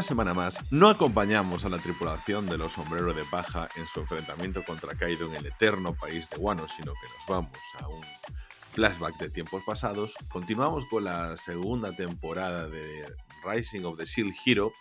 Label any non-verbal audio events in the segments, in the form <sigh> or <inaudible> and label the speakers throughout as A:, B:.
A: Una semana más, no acompañamos a la tripulación de los sombreros de paja en su enfrentamiento contra Kaido en el eterno país de Wano, sino que nos vamos a un flashback de tiempos pasados. Continuamos con la segunda temporada de Rising of the Shield Hero,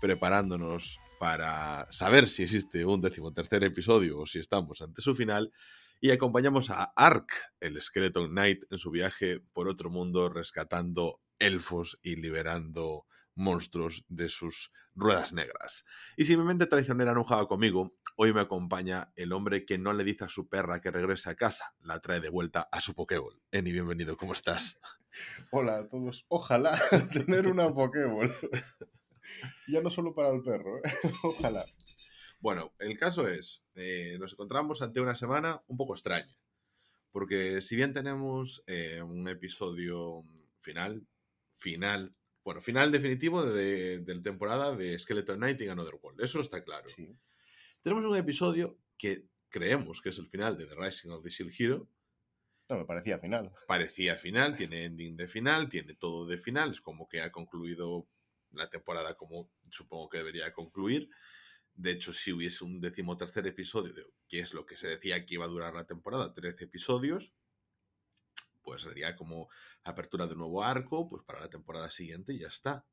A: preparándonos para saber si existe un decimotercer episodio o si estamos ante su final. Y acompañamos a Ark, el Skeleton Knight, en su viaje por otro mundo, rescatando elfos y liberando monstruos de sus ruedas negras. Y si mi mente traicionera no jugaba conmigo, hoy me acompaña el hombre que no le dice a su perra que regrese a casa, la trae de vuelta a su Pokéball. Eni, bienvenido, ¿cómo estás? <laughs>
B: Hola a todos. Ojalá <laughs> tener una Pokéball. ya no solo para el perro, ¿eh? <laughs> ojalá.
A: Bueno, el caso es, eh, nos encontramos ante una semana un poco extraña, porque si bien tenemos eh, un episodio final, final bueno, final definitivo de, la temporada de Skeleton Knight y Another World. Eso está claro. Tenemos un episodio que creemos que es el final de The Rising of the Shield Hero.
B: No, me parecía final.
A: Parecía final, tiene <laughs> ending de final, tiene todo de final. Es como que ha concluido la temporada como supongo que debería concluir. De hecho, si hubiese un decimotercer episodio, que es lo que se decía que iba a durar la temporada, 13 episodios, pues sería como apertura de nuevo arco, pues para la temporada siguiente y ya está.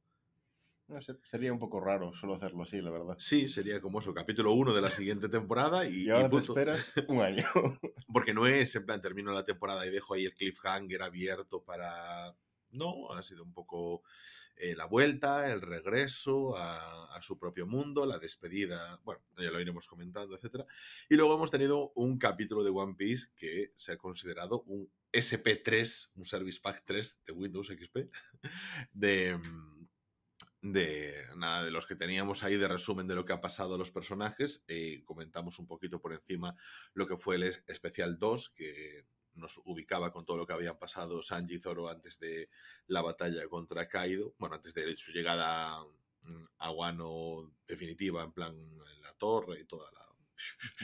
B: No sé, sería un poco raro solo hacerlo así, la verdad.
A: Sí, sería como eso, capítulo 1 de la siguiente temporada y...
B: y ahora te esperas <laughs> un año.
A: Porque no es, en plan, termino la temporada y dejo ahí el cliffhanger abierto para... No, ha sido un poco eh, la vuelta, el regreso a, su propio mundo, la despedida, bueno, ya lo iremos comentando, etc. Y luego hemos tenido un capítulo de One Piece que se ha considerado un SP3, un Service Pack 3 de Windows XP, <laughs> de, de, nada, de los que teníamos ahí de resumen de lo que ha pasado a los personajes. Eh, comentamos un poquito por encima lo que fue el especial 2, que nos ubicaba con todo lo que habían pasado Sanji y Zoro antes de la batalla contra Kaido, bueno, antes de su llegada a Wano definitiva, en plan en la torre y toda la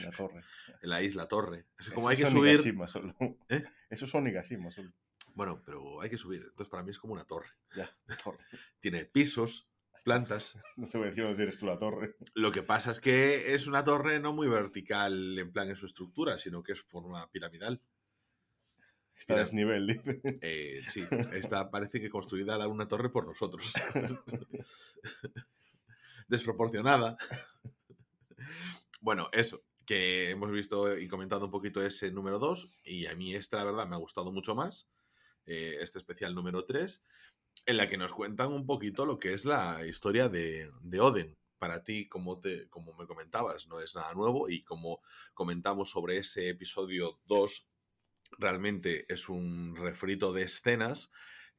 B: la torre. <laughs>
A: En la isla Torre. Es como hay que subir.
B: Solo. ¿Eh? <laughs> Eso es Onigashima solo.
A: Bueno, pero hay que subir. Entonces, para mí es como una torre.
B: Ya, torre. <laughs>
A: Tiene pisos, plantas.
B: No te voy a decir dónde tienes tú la torre.
A: Lo que pasa es que es una torre no muy vertical en plan en su estructura, sino que es forma piramidal.
B: Está a desnivel, dice.
A: Eh, sí, está, parece que construida una torre por nosotros. <laughs> Desproporcionada. Bueno, eso, que hemos visto y comentado un poquito ese número 2 y a mí esta, la verdad, me ha gustado mucho más, eh, este especial número 3, en la que nos cuentan un poquito lo que es la historia de, de Oden. Para ti, como, te, como me comentabas, no es nada nuevo y como comentamos sobre ese episodio 2, realmente es un refrito de escenas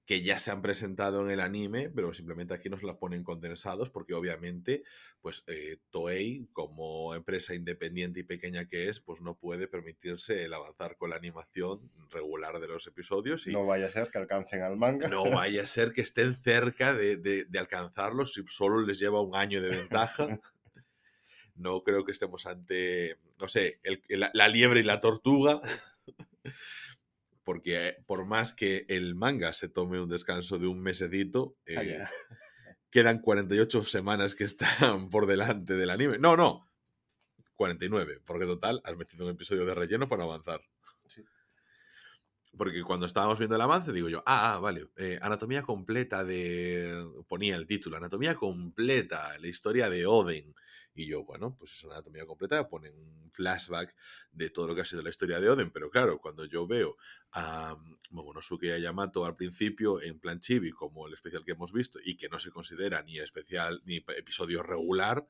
A: que ya se han presentado en el anime, pero simplemente aquí nos las ponen condensados porque obviamente, pues eh, Toei, como empresa independiente y pequeña que es, pues no puede permitirse el avanzar con la animación regular de los episodios. Y
B: no vaya a ser que alcancen al manga.
A: No vaya a ser que estén cerca de, de, alcanzarlos si solo les lleva un año de ventaja. <laughs> no creo que estemos ante, no sé, la liebre y la tortuga porque eh, por más que el manga se tome un descanso de un mesecito, ah, eh, <laughs> quedan 48 semanas que están <laughs> por delante del anime. No, no, 49, porque total has metido un episodio de relleno para avanzar. Porque cuando estábamos viendo el avance, digo yo, ah, ah vale, eh, anatomía completa de. Ponía el título, anatomía completa, la historia de Oden. Y yo, bueno, pues es una anatomía completa, ponen un flashback de todo lo que ha sido la historia de Oden. Pero claro, cuando yo veo a Momonosuke Yamato al principio en plan chibi, como el especial que hemos visto, y que no se considera ni especial ni episodio regular,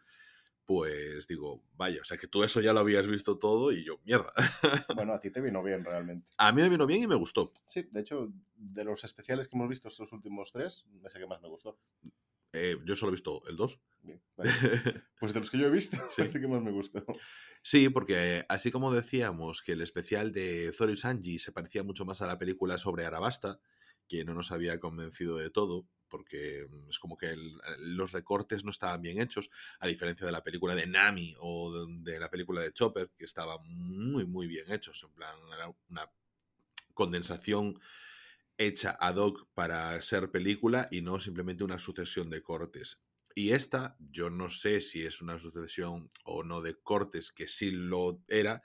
A: pues digo, vaya, o sea que tú eso ya lo habías visto todo y yo, mierda. <laughs>
B: Bueno, a ti te vino bien realmente.
A: A mí me vino bien y me gustó.
B: Sí, de hecho, de los especiales que hemos visto estos últimos tres, es el que más me gustó.
A: Eh, yo solo he visto el 2.
B: Bien, <laughs> Pues de los que yo he visto, <laughs> sí. es el que más me gustó.
A: Sí, porque así como decíamos que el especial de Zoro y Sanji se parecía mucho más a la película sobre Arabasta, que no nos había convencido de todo, porque mm, es como que los recortes no estaban bien hechos, a diferencia de la película de Nami o de, la película de Chopper, que estaban muy, muy bien hechos, en plan, era una condensación hecha ad hoc para ser película y no simplemente una sucesión de cortes. Y esta, yo no sé si es una sucesión o no de cortes, que sí lo era,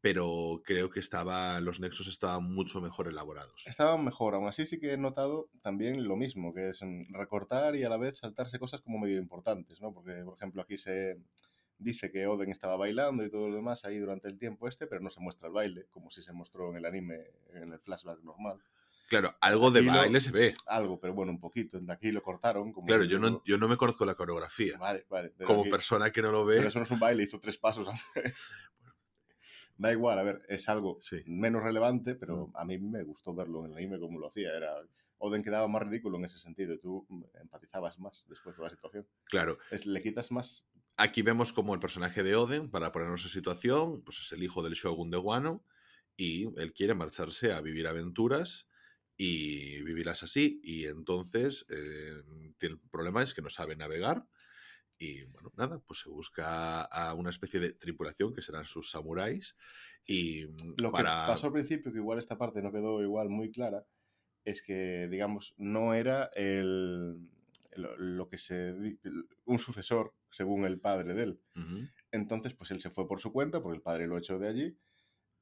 A: pero creo que estaba, los nexos estaban mucho mejor elaborados.
B: Estaban mejor, aún así sí que he notado también lo mismo, que es recortar y a la vez saltarse cosas como medio importantes, ¿no? Porque, por ejemplo, aquí se dice que Oden estaba bailando y todo lo demás ahí durante el tiempo este, pero no se muestra el baile, como si se mostró en el anime, en el flashback normal.
A: Claro, algo de
B: Aquí lo-
A: baile se ve.
B: Algo, pero bueno, un poquito. De aquí lo cortaron. Como
A: Claro, yo no, yo no me conozco la coreografía.
B: Vale, vale.
A: Como
B: aquí-
A: persona que no lo ve,
B: Pero eso no es un baile, hizo tres pasos antes. <laughs> Da igual, a ver, es algo
A: Sí.
B: menos relevante, pero a mí me gustó verlo en el anime como lo hacía. Era Oden quedaba más ridículo en ese sentido tú mm, empatizabas más después con la situación.
A: claro,
B: Es- le quitas más.
A: Aquí vemos como el personaje de Oden, para ponernos en situación, pues es el hijo del Shogun de Wano y él quiere marcharse a vivir aventuras y vivirlas así. Y entonces eh, el problema es que no sabe navegar y bueno, nada, pues se busca a una especie de tripulación que serán sus samuráis y mm,
B: Lo
A: para...
B: que pasó al principio, que igual esta parte no quedó igual muy clara, es que, digamos, no era el, lo, lo que se... un sucesor, según el padre de él. Entonces, pues él se fue por su cuenta, porque el padre lo echó de allí,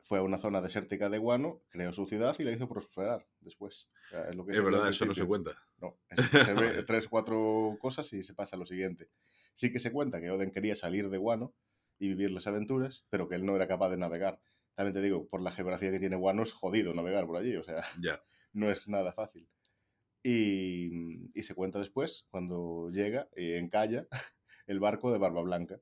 B: fue a una zona desértica de Guano, creó su ciudad y la hizo prosperar después. O sea, es lo que
A: Es verdad, eso no se cuenta.
B: No, es- se ve <laughs> tres cuatro cosas y se pasa a lo siguiente. Sí que se cuenta que Oden quería salir de Guano y vivir las aventuras, pero que él no era capaz de navegar. También te digo, por la geografía que tiene Guano es jodido navegar por allí, o sea, <laughs> no es nada fácil. Y, y se cuenta después, cuando llega y encalla <laughs> el barco de Barba Blanca.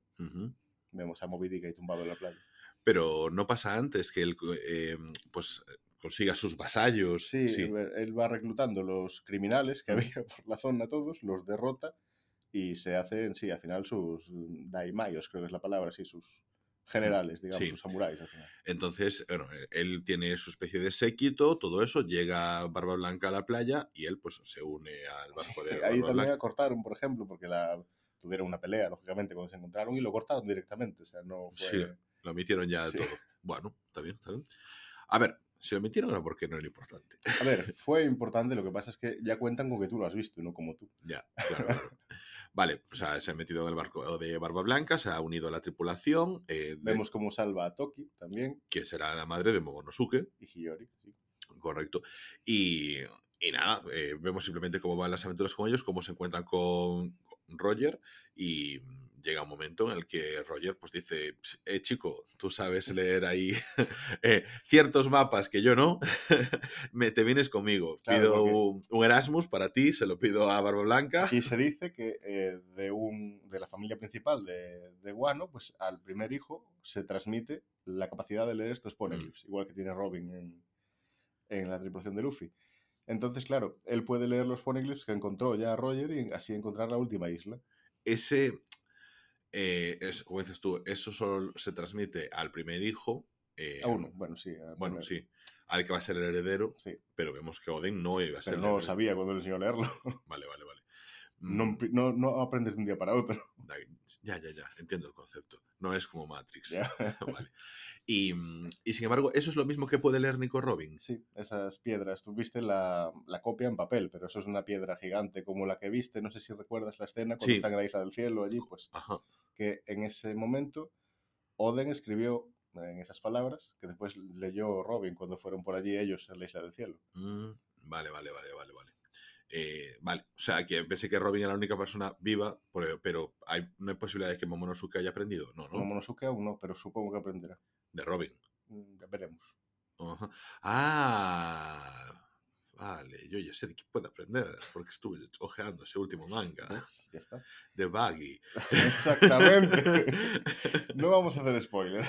B: Vemos a Moby Dick ahí tumbado en la playa.
A: Pero no pasa antes que él eh, pues consiga sus vasallos.
B: Sí,
A: sí.
B: él va reclutando los criminales que <laughs> había por la zona, todos, los derrota y se hacen, sí, al final sus daimayos, creo que es la palabra, sí, sus generales, digamos,
A: Sí.
B: sus samuráis al final.
A: Entonces, bueno, eh, él tiene su especie de séquito, todo eso, llega Barba Blanca a la playa y él pues se une al barco de <laughs>
B: Sí,
A: Barba
B: ahí también
A: Blanca.
B: cortaron, por ejemplo, porque la tuvieron una pelea, lógicamente, cuando se encontraron y lo cortaron directamente, o sea, no fue...
A: Lo omitieron ya
B: Sí.
A: todo. Bueno, está bien, está bien. A ver, si lo omitieron era porque no era importante.
B: A ver, <laughs> fue importante, lo que pasa es que ya cuentan con que tú lo has visto y no como tú.
A: Ya, claro, claro. Vale, o sea, se ha metido en el barco de Barba Blanca, se ha unido a la tripulación, eh, de-
B: Vemos cómo salva a Toki también
A: que será la madre de Momonosuke,
B: y Hiyori. sí.
A: correcto. Y, y nada, eh, vemos simplemente cómo van las aventuras con ellos, cómo se encuentran con, Roger y llega un momento en el que Roger pues dice, "Ps, eh, chico, tú sabes leer ahí <laughs> eh, ciertos mapas que yo no, <laughs> me, te vienes conmigo.
B: Claro,
A: pido un, un Erasmus para ti, se lo pido a Barba Blanca.
B: Y se dice que eh, de, un, de la familia principal de, de Guano, pues al primer hijo se transmite la capacidad de leer estos poneglyphs, igual que tiene Robin en, en la tripulación de Luffy. Entonces, claro, él puede leer los poneglyphs que encontró ya Roger y así encontrar la última isla.
A: Ese, eh, es, como dices tú, eso solo se transmite al primer hijo. eh,
B: A uno, bueno, sí.
A: Bueno,
B: primer.
A: sí, al que va a ser el heredero,
B: Sí,
A: pero vemos que Oden no iba a ser
B: pero
A: el
B: no lo sabía cuando le enseñó a leerlo. <laughs>
A: Vale, vale, vale.
B: No,
A: Mm,
B: no, no aprendes de un día para otro. <laughs>
A: Ya, ya, ya, entiendo el concepto. No es como Matrix.
B: Ya. <laughs>
A: vale. Y, mm, y sin embargo, eso es lo mismo que puede leer Nico Robin.
B: Sí, esas piedras. Tú viste la, la copia en papel, pero eso es una piedra gigante como la que viste. No sé si recuerdas la escena cuando
A: Sí.
B: están en la isla del cielo allí, pues
A: Ajá.
B: Que en ese momento Oden escribió en esas palabras que después leyó Robin cuando fueron por allí ellos a la isla del cielo.
A: Mm, vale, vale, vale, vale, vale. Eh, vale, o sea, que pensé que Robin era la única persona viva, pero, pero hay, no hay posibilidad de que Momonosuke haya aprendido. No, ¿no?
B: Momonosuke aún no, pero supongo que aprenderá.
A: De Robin.
B: Mm, Ya veremos.
A: Ah, vale, yo ya sé de qué puede aprender, porque estuve ojeando ese último manga. <laughs>
B: Ya está.
A: de Baggy. <laughs>
B: Exactamente. <laughs> No vamos a hacer spoilers.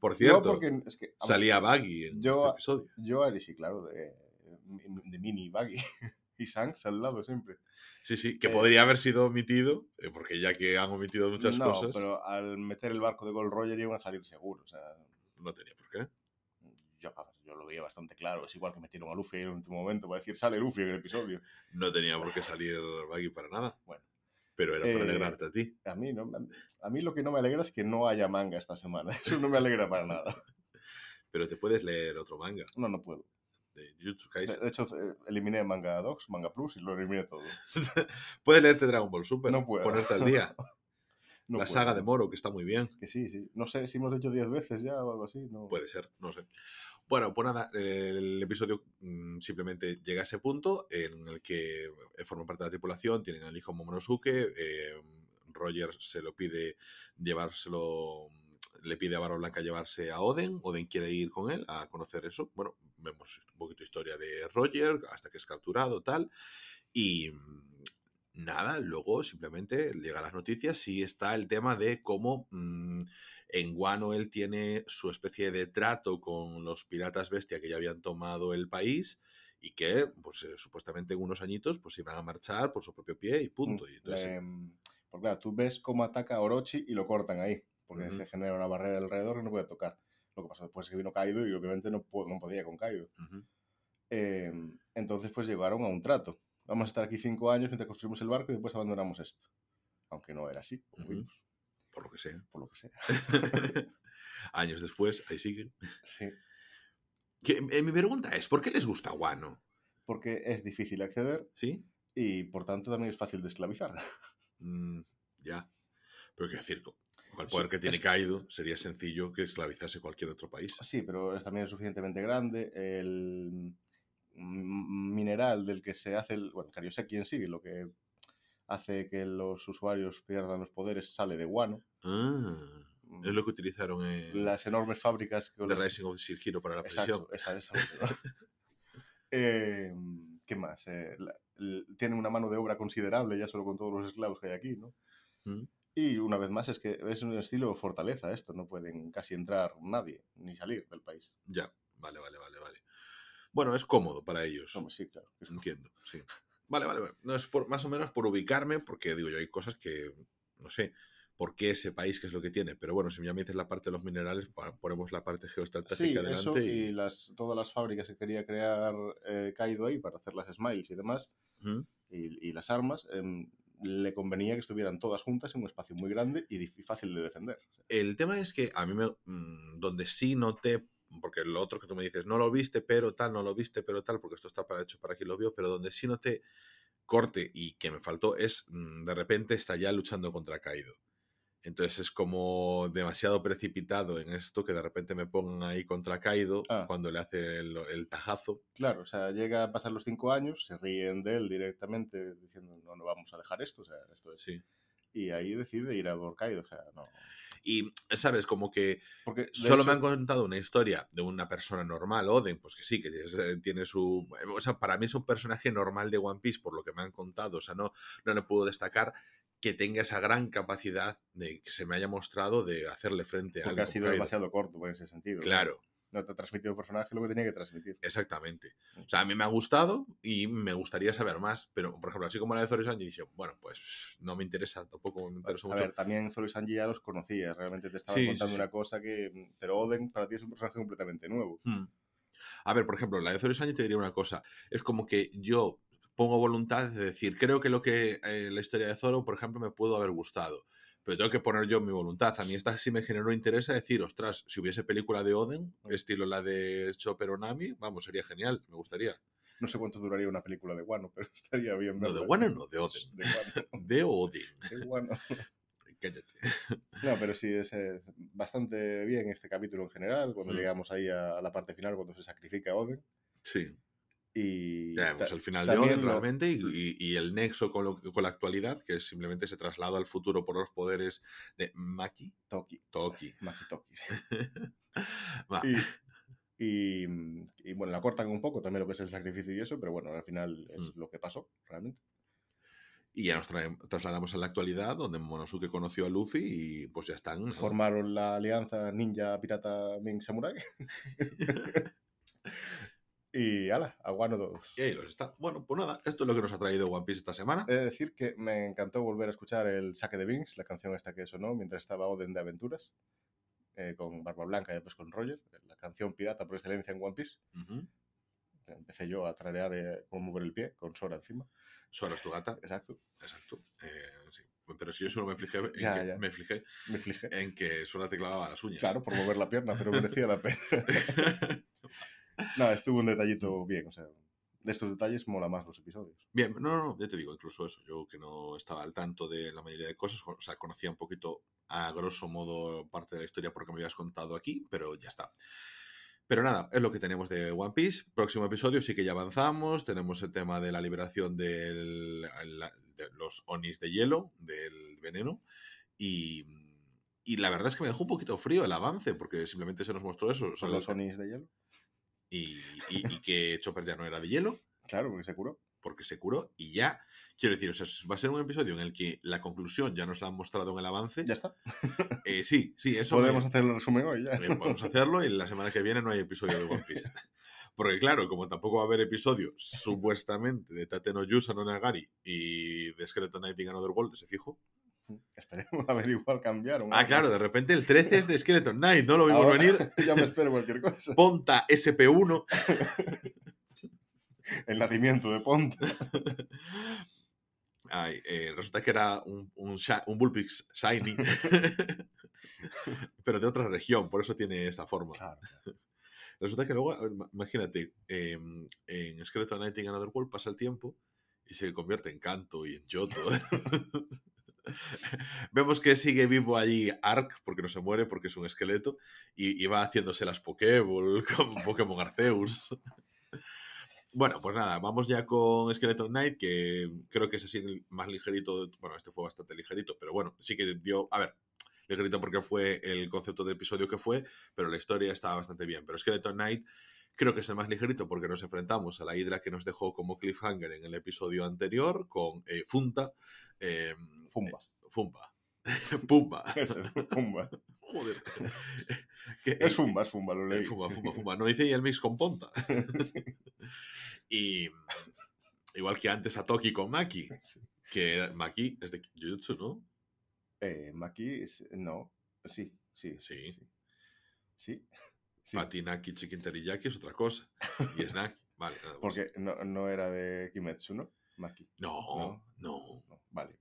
A: Por cierto,
B: No, es que
A: salía Baggy en
B: yo-
A: este episodio.
B: yo Ari sí, claro, de, de mini baggy. Y Shanks al lado siempre.
A: Sí, sí, que
B: eh,
A: podría haber sido omitido, eh, porque ya que han omitido muchas
B: no,
A: cosas,
B: pero al meter el barco de Gold Roger iban a salir seguro. O sea,
A: no tenía por qué.
B: Yo, lo veía bastante claro. Es igual que metieron a Luffy en el último momento para decir, sale Luffy en el episodio.
A: No tenía por qué salir Baggy para nada.
B: Bueno.
A: Pero era para
B: Eh,
A: alegrarte a ti.
B: A mí, no, a mí lo que no me alegra es que no haya manga esta semana. <laughs> Eso no me alegra para nada. <laughs>
A: Pero te puedes leer otro manga.
B: No, no puedo.
A: de Jujutsu
B: De,
A: Kaisen.
B: de hecho, eh, eliminé Manga Docs, Manga Plus y lo eliminé todo. <laughs>
A: Puedes leerte Dragon Ball Super,
B: No puedo.
A: ponerte al día.
B: No
A: la saga de Moro, que está muy bien.
B: Que sí, sí. No sé si hemos hecho 10 veces ya o algo así. No.
A: Puede ser, no sé. Bueno, pues nada, el episodio mm, simplemente llega a ese punto en el que eh, forman parte de la tripulación, tienen al hijo Momonosuke, eh, Roger se lo pide llevárselo, le pide a Barba Blanca llevarse a Oden, Oden quiere ir con él a conocer eso. Bueno, vemos un poquito historia de Roger hasta que es capturado, tal. Y nada, luego simplemente llega las noticias y está el tema de cómo mm, en Guano él tiene su especie de trato con los piratas bestia que ya habían tomado el país y que, pues eh, supuestamente en unos añitos, pues iban a marchar por su propio pie y punto. Y entonces,
B: Em, porque claro, tú ves cómo ataca a Orochi y lo cortan ahí. Porque se genera una barrera alrededor que no puede tocar. Lo que pasó después es que vino Kaido y obviamente no, no podía con Kaido. Em, entonces pues llegaron a un trato. Vamos a estar aquí cinco años mientras construimos el barco y después abandonamos esto. Aunque no era así, como
A: Ujú.
B: vimos,
A: por lo que sea.
B: por lo que sea. <laughs>
A: Años después, ahí siguen.
B: Sí.
A: Que, eh, mi pregunta es, ¿por qué les gusta Guano?
B: Porque es difícil acceder
A: ¿Sí?
B: y por tanto también es fácil de esclavizar. <laughs>
A: Mm, ya. Pero quiero decir, con el
B: Sí,
A: poder que tiene
B: es-
A: Kaido, sería sencillo que esclavizase cualquier otro país.
B: Sí, pero es- también es suficientemente grande. El mineral del que se hace el. Bueno, Karioseki en sí, lo que hace que los usuarios pierdan los poderes, sale de guano.
A: Ah, es lo que utilizaron en
B: Las enormes fábricas que.
A: The
B: los-
A: Rising of Sir Hero para la.
B: Exacto, esa, esa. Eh, <laughs> ¿Qué más? Eh, la- tienen una mano de obra considerable ya solo con todos los esclavos que hay aquí, ¿no?
A: Mm.
B: Y una vez más es que es un estilo fortaleza esto, no pueden casi entrar nadie ni salir del país.
A: Ya, vale, vale, vale, vale. Bueno, es cómodo para ellos.
B: Sí, claro.
A: Entiendo, sí. Vale, vale, vale. No es por, más o menos por ubicarme, porque digo yo, hay cosas que no sé por qué ese país qué es lo que tiene. Pero bueno, si ya me dices la parte de los minerales, ponemos la parte
B: Sí,
A: geoestratégica
B: eso
A: delante
B: y
A: y.
B: las, todas las fábricas que quería crear eh, Kaido ahí para hacer las smiles y demás, y, y las armas, em, le convenía que estuvieran todas juntas en un espacio muy grande y, y fácil de defender.
A: El tema es que a mí me. mm, donde sí noté. Porque lo otro que tú me dices, no lo viste, pero tal, no lo viste, pero tal, porque esto está para hecho para quien lo vio, pero donde sí noté corte y que me faltó es mm, de repente está ya luchando contra Kaido. Entonces es como demasiado precipitado en esto que de repente me pongan ahí contra Kaido
B: Ah.
A: cuando le hace el, el tajazo.
B: Claro, o sea, llega a pasar los cinco años, se ríen de él directamente diciendo no, no vamos a dejar esto, o sea, esto es...
A: Sí.
B: Y ahí decide ir a por Kaido, o sea, no.
A: Y, ¿sabes? Como que
B: Porque
A: solo me han contado una historia de una persona normal, Oden, pues que sí, que eh, tiene su... O sea, para mí es un personaje normal de One Piece, por lo que me han contado. O sea, no, no le puedo destacar que tenga esa gran capacidad de que se me haya mostrado de hacerle frente a
B: Porque
A: algo.
B: ha sido demasiado corto en ese sentido.
A: Claro,
B: No te ha transmitido el personaje lo que tenía que transmitir.
A: exactamente. O sea, a mí me ha gustado y me gustaría saber más, pero, por ejemplo, así como la de Zoro y Sanji, dije, bueno, pues no me interesa, tampoco me interesó
B: A
A: mucho.
B: ver, también Zoro y Sanji ya los conocías, realmente te
A: Sí, sí,
B: contando
A: sí.
B: una cosa que... Pero Oden para ti es un personaje completamente nuevo.
A: Hmm. A ver, por ejemplo, la de Zoro y Sanji te diría una cosa. Es como que yo pongo voluntad de decir, creo que lo que eh, la historia de Zoro, por ejemplo, me pudo haber gustado. Pero tengo que poner yo mi voluntad. A mí esta sí me generó interés a decir, ostras, si hubiese película de Oden,
B: Mm.
A: estilo la de Chopper o Nami, vamos, sería genial, me gustaría.
B: No sé cuánto duraría una película de Wano, <laughs> pero estaría bien.
A: No, de. Wano no, de Oden.
B: De Wano. <laughs>
A: De Oden.
B: de Wano. <laughs>
A: Cállate.
B: No, pero sí, es eh, bastante bien este capítulo en general, cuando
A: Mm.
B: llegamos ahí a, a la parte final, cuando se sacrifica Oden.
A: Sí.
B: Y
A: Ya
B: ta-
A: el final de
B: lo-
A: realmente y, el nexo con, lo- con la actualidad, que es simplemente se traslada al futuro por los poderes de Maki.
B: Toki,
A: Toki. <laughs>
B: Maki Toki. sí. <laughs>
A: Va.
B: Y, y, y, bueno, la cortan un poco también lo que es el sacrificio y eso, pero bueno, al final es
A: Mm.
B: lo que pasó, realmente.
A: Y ya nos trae- trasladamos a la actualidad, donde Monosuke conoció a Luffy y pues ya están. ¿no?
B: Formaron la alianza ninja pirata Ming Samurai. <laughs> y ala, a Wano todos.
A: Y ahí los está. Bueno, pues nada, esto es lo que nos ha traído One Piece esta semana.
B: He de decir que me encantó volver a escuchar el saque de Vince, la canción esta que sonó mientras estaba Oden de Aventuras, eh, con Barba Blanca y después con Roger, la canción pirata por excelencia en One Piece. Empecé yo a trarear eh, mover el pie, con Sora encima.
A: Sora es tu gata.
B: Exacto,
A: Exacto. Eh, sí. Pero si yo solo me fijé en,
B: Ya,
A: que,
B: ya.
A: me fijé
B: me flijé.
A: en que Sora te clavaba las uñas.
B: Claro, por mover la pierna, pero merecía la pena. <laughs> Nada, estuvo un detallito bien, o sea, de estos detalles mola más los episodios.
A: Bien, no, no, ya te digo, incluso eso, yo que no estaba al tanto de la mayoría de cosas, o sea, conocía un poquito a grosso modo parte de la historia porque me habías contado aquí, pero ya está. Pero nada, es lo que tenemos de One Piece. Próximo episodio sí que ya avanzamos. Tenemos el tema de la liberación del, de los Onis de hielo, del veneno. Y, y, la verdad es que me dejó un poquito frío el avance, porque simplemente se nos mostró eso.
B: ¿Son los Onis de hielo?
A: Y, y, y que Chopper ya no era de hielo.
B: Claro, porque se curó.
A: Porque se curó y ya. Quiero decir, o sea, va a ser un episodio en el que la conclusión ya nos la han mostrado en el avance.
B: Ya está. <laughs>
A: Eh, sí, sí, eso.
B: Podemos hacer el resumen hoy ya.
A: Eh, podemos hacerlo y la semana que viene no hay episodio de One Piece. <laughs> Porque claro, como tampoco va a haber episodio supuestamente de Tate no Yusa no Nagari y de Skeleton Knight in Another World, ese fijo. <laughs>
B: Esperemos a ver igual cambiaron.
A: Ah, claro, de repente el 13 es de Skeleton Knight, no lo vimos
B: Ahora,
A: venir. <laughs>
B: ya me espero cualquier cosa.
A: Ponta SP1. <laughs>
B: El nacimiento de Ponta.
A: Ay, eh, resulta que era un, un, un Bullpix Shiny, pero de otra región, por eso tiene esta forma.
B: Claro.
A: Resulta que luego, imagínate, em, en Skeleton Knight in Another World pasa el tiempo y se convierte en Kanto y en Yoto. <laughs> Vemos que sigue vivo allí Ark, porque no se muere, porque es un esqueleto, y, va haciéndose las Pokéball <laughs> como Pokémon Arceus. Bueno, pues nada, vamos ya con Skeleton Knight, que creo que es así el más ligerito. Bueno, este fue bastante ligerito, pero bueno, sí que dio. A ver, ligerito porque fue el concepto de episodio que fue, pero la historia estaba bastante bien. Pero Skeleton Knight creo que es el más ligerito porque nos enfrentamos a la hidra que nos dejó como cliffhanger en el episodio anterior con eh, Funta. Eh,
B: Fumba.
A: Fumba. <laughs> Pumba.
B: Ese, Fumba.
A: Joder. <laughs> Que-
B: Es Fumba, es Fumba, lo
A: eh,
B: leí.
A: Fuma, fuma, fuma. No hice y el mix con Ponta. <laughs> y igual que antes a Toki con Maki, que era- Maki es de Jujutsu, ¿no?
B: Eh, Maki, es- no. Sí, sí.
A: Sí.
B: Sí. Sí. sí.
A: Patinaki Chicken Teriyaki es otra cosa. Y Snack. Vale.
B: Porque no, no era de Kimetsu, ¿no? Maki.
A: No, no,
B: No, Vale.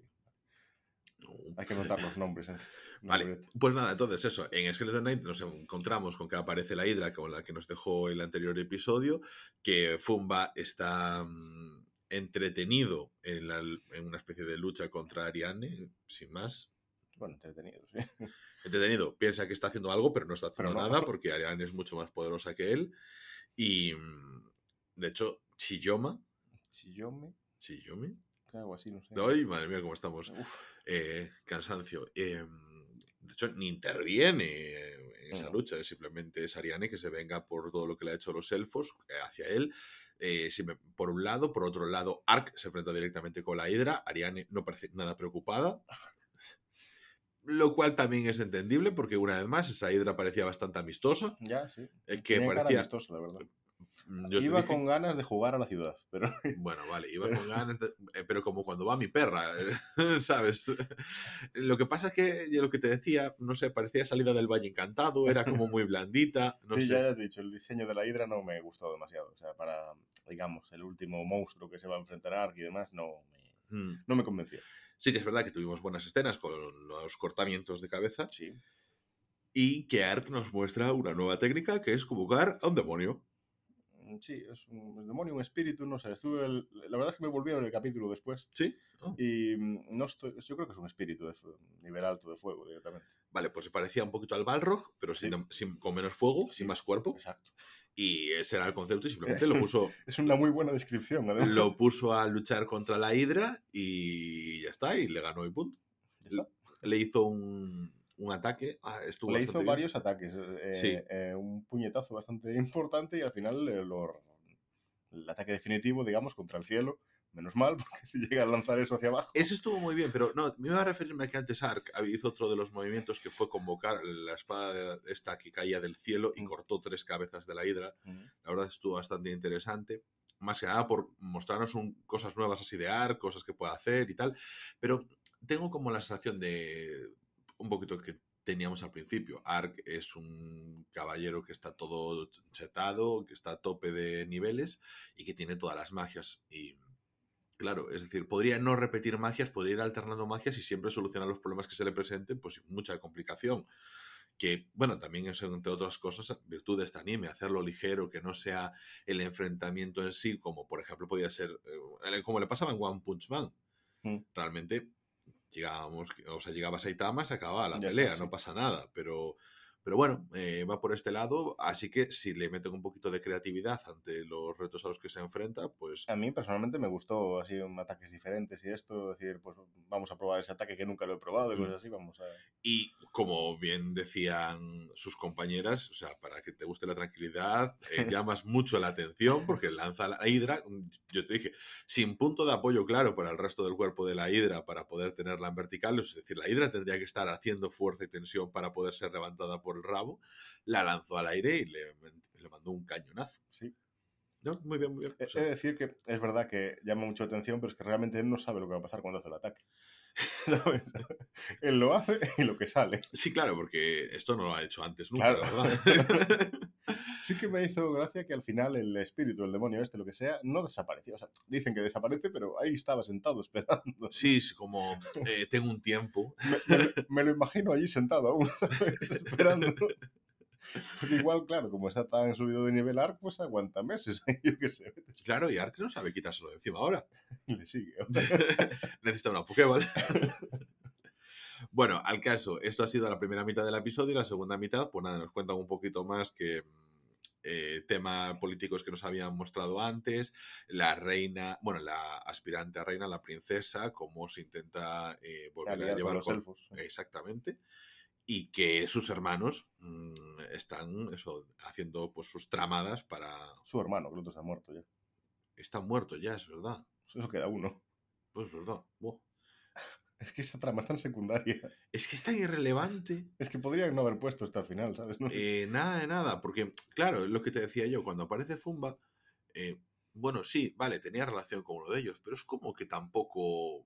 A: no.
B: Hay que anotar los nombres. ¿eh? No
A: Vale, pues nada, entonces eso, en Skeleton Knight nos encontramos con que aparece la Hydra con la que nos dejó el anterior episodio, que Fumba está mm, entretenido en, la- en una especie de lucha contra Ariane, sin más.
B: Bueno, entretenido, sí. <laughs>
A: Entretenido, piensa que está haciendo algo, pero no está haciendo
B: no.
A: nada porque Ariane es mucho más poderosa que él. Y mm, de hecho, Chiyoma,
B: Chiyome,
A: Chiyomi,
B: algo así, no sé.
A: ay, madre mía, cómo estamos. Eh, cansancio. Eh, de hecho, ni interviene en esa
B: No.
A: lucha, simplemente es Ariane que se venga por todo lo que le ha hecho los elfos eh, hacia él. Eh, por un lado, por otro lado, Ark se enfrenta directamente con la Hydra. Ariane no parece nada preocupada. Lo cual también es entendible porque, una vez más, esa Hydra parecía bastante amistosa.
B: ya, sí.
A: eh, que
B: Tenía
A: parecía.
B: amistosa, la verdad.
A: Mm, yo
B: Iba
A: dije-
B: con ganas de jugar a la ciudad, pero <laughs>
A: Bueno, vale, iba con ganas, de- eh, pero como cuando va mi perra, <laughs> ¿sabes? <laughs> Lo que pasa es que, lo que te decía, no sé, parecía salida del Valle Encantado, era como muy blandita, no
B: sí,
A: sé.
B: ya, he dicho, el diseño de la Hydra no me gustó demasiado. O sea, para, digamos, el último monstruo que se va a enfrentar a Ark y demás, no me,
A: Mm.
B: no me convenció.
A: Sí que es verdad que tuvimos buenas escenas con los cortamientos de cabeza
B: Sí.
A: y que Ark nos muestra una nueva técnica que es convocar a un demonio.
B: Sí, es un demonio, un espíritu, no sé. Estuve el- la verdad es que me volví a ver el capítulo después
A: ¿Sí? Oh.
B: y mm, no estoy, yo creo que es un espíritu de nivel alto de fuego directamente.
A: Vale, pues se parecía un poquito al Balrog, pero sin,
B: Sí.
A: dem- sin- con menos fuego,
B: Sí.
A: sin más cuerpo.
B: Exacto.
A: Y ese era el concepto y simplemente lo puso, <laughs>
B: Es una muy buena descripción, además.
A: lo puso a luchar contra la Hydra y ya está, y le ganó y punto.
B: Ya está.
A: le hizo un, un ataque. Ah, estuvo
B: Le hizo
A: bien.
B: varios ataques. eh,
A: Sí.
B: eh, un puñetazo bastante <laughs> importante y al final eh, lo- el ataque definitivo, digamos, contra el cielo. Menos mal, <laughs> porque si llega a lanzar eso hacia abajo.
A: Ese estuvo muy bien, pero no, me iba a referirme a que antes Ark hizo otro de los movimientos que fue convocar la espada de- esta que caía del cielo y
B: Mm.
A: cortó tres cabezas de la hidra.
B: Mm.
A: La verdad estuvo bastante interesante. Más que nada por mostrarnos un- cosas nuevas así de Ark, cosas que puede hacer y tal. Pero tengo como la sensación de un poquito que teníamos al principio. Ark es un caballero que está todo chetado, que está a tope de niveles y que tiene todas las magias. Y claro, es decir, podría no repetir magias, podría ir alternando magias y siempre solucionar los problemas que se le presenten, pues sin mucha complicación. que, bueno, también es, entre otras cosas, virtud de este anime, hacerlo ligero, que no sea el enfrentamiento en sí, como por ejemplo podía ser, eh, como le pasaba en One Punch Man.
B: Mm.
A: Realmente llegábamos, o sea, llegaba Saitama, se acababa la
B: Ya está,
A: pelea,
B: sí.
A: no pasa nada, pero, pero bueno, eh, va por este lado, así que si le meten un poquito de creatividad ante los retos a los que se enfrenta, pues
B: A mí personalmente me gustó así un ataques diferentes y esto, decir, pues vamos a probar ese ataque que nunca lo he probado y cosas así, vamos a...
A: Y como bien decían sus compañeras, o sea, para que te guste la tranquilidad, eh, <laughs> llamas mucho la atención porque lanza la hidra. Yo te dije, sin punto de apoyo claro para el resto del cuerpo de la hidra para poder tenerla en vertical, es decir, la hidra tendría que estar haciendo fuerza y tensión para poder ser levantada por el rabo. La lanzó al aire y le, le mandó un cañonazo.
B: Sí.
A: ¿No? Muy bien, muy bien.
B: He he de decir que es verdad que llama mucho atención, pero es que realmente él no sabe lo que va a pasar cuando hace el ataque. <laughs> ¿Sabes? él lo hace y lo que sale.
A: sí, claro, porque esto no lo ha hecho antes nunca,
B: Claro.
A: la verdad. <laughs>
B: Sí que me hizo gracia que al final el espíritu, el demonio este, lo que sea, no desapareció. O sea, dicen que desaparece, pero ahí estaba sentado esperando.
A: sí, es como eh, tengo un tiempo.
B: Me, me lo- me lo imagino allí sentado aún, ¿sabes? <laughs> Esperando. Porque igual, claro, como está tan subido de nivel ARC, pues aguanta meses. <laughs> Yo qué sé, vete,
A: Claro, y Ark no sabe quitárselo de encima ahora. <laughs>
B: le sigue. <laughs>
A: Necesita una Pokéball. bueno, al caso, esto ha sido la primera mitad del episodio y la segunda mitad, pues nada, nos cuentan un poquito más que eh, tema políticos que nos habían mostrado antes, la reina, bueno, la aspirante a reina, la princesa, cómo se intenta eh, volver a
B: con
A: llevar
B: los
A: con-
B: elfos.
A: Exactamente. Y que sus hermanos mm, están eso, haciendo pues sus tramadas para...
B: Su hermano, que el otro está muerto ya.
A: Está muerto ya, es verdad.
B: Eso queda uno.
A: Pues es verdad. <laughs>
B: Es que esa trama es tan secundaria.
A: Es que es tan irrelevante. <laughs>
B: Es que podrían no haber puesto esto al final, ¿sabes? No-
A: Eh, nada de nada, porque, claro, es lo que te decía yo, cuando aparece Fumba, eh, bueno, sí, vale, tenía relación con uno de ellos, pero es como que tampoco.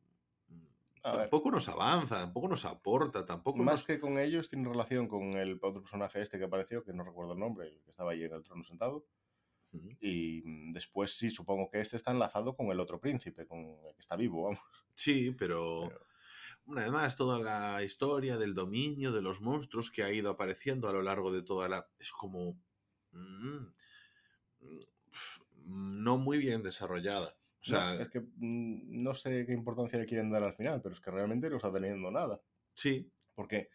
B: Ver.
A: Tampoco nos avanza, tampoco nos aporta, tampoco
B: Más
A: nos.
B: que con ellos, tiene relación con el otro personaje este que apareció, que no recuerdo el nombre, el que estaba allí en el trono sentado. Y después sí, supongo que este está enlazado con el otro príncipe, con el que está vivo, vamos.
A: Sí, pero.
B: Pero-
A: Una vez más, toda la historia del dominio de los monstruos que ha ido apareciendo a lo largo de toda la. Es como. mm, mm, no muy bien desarrollada. O sea,
B: No, es que mm, no sé qué importancia le quieren dar al final, pero es que realmente no está teniendo nada.
A: sí,
B: Porque,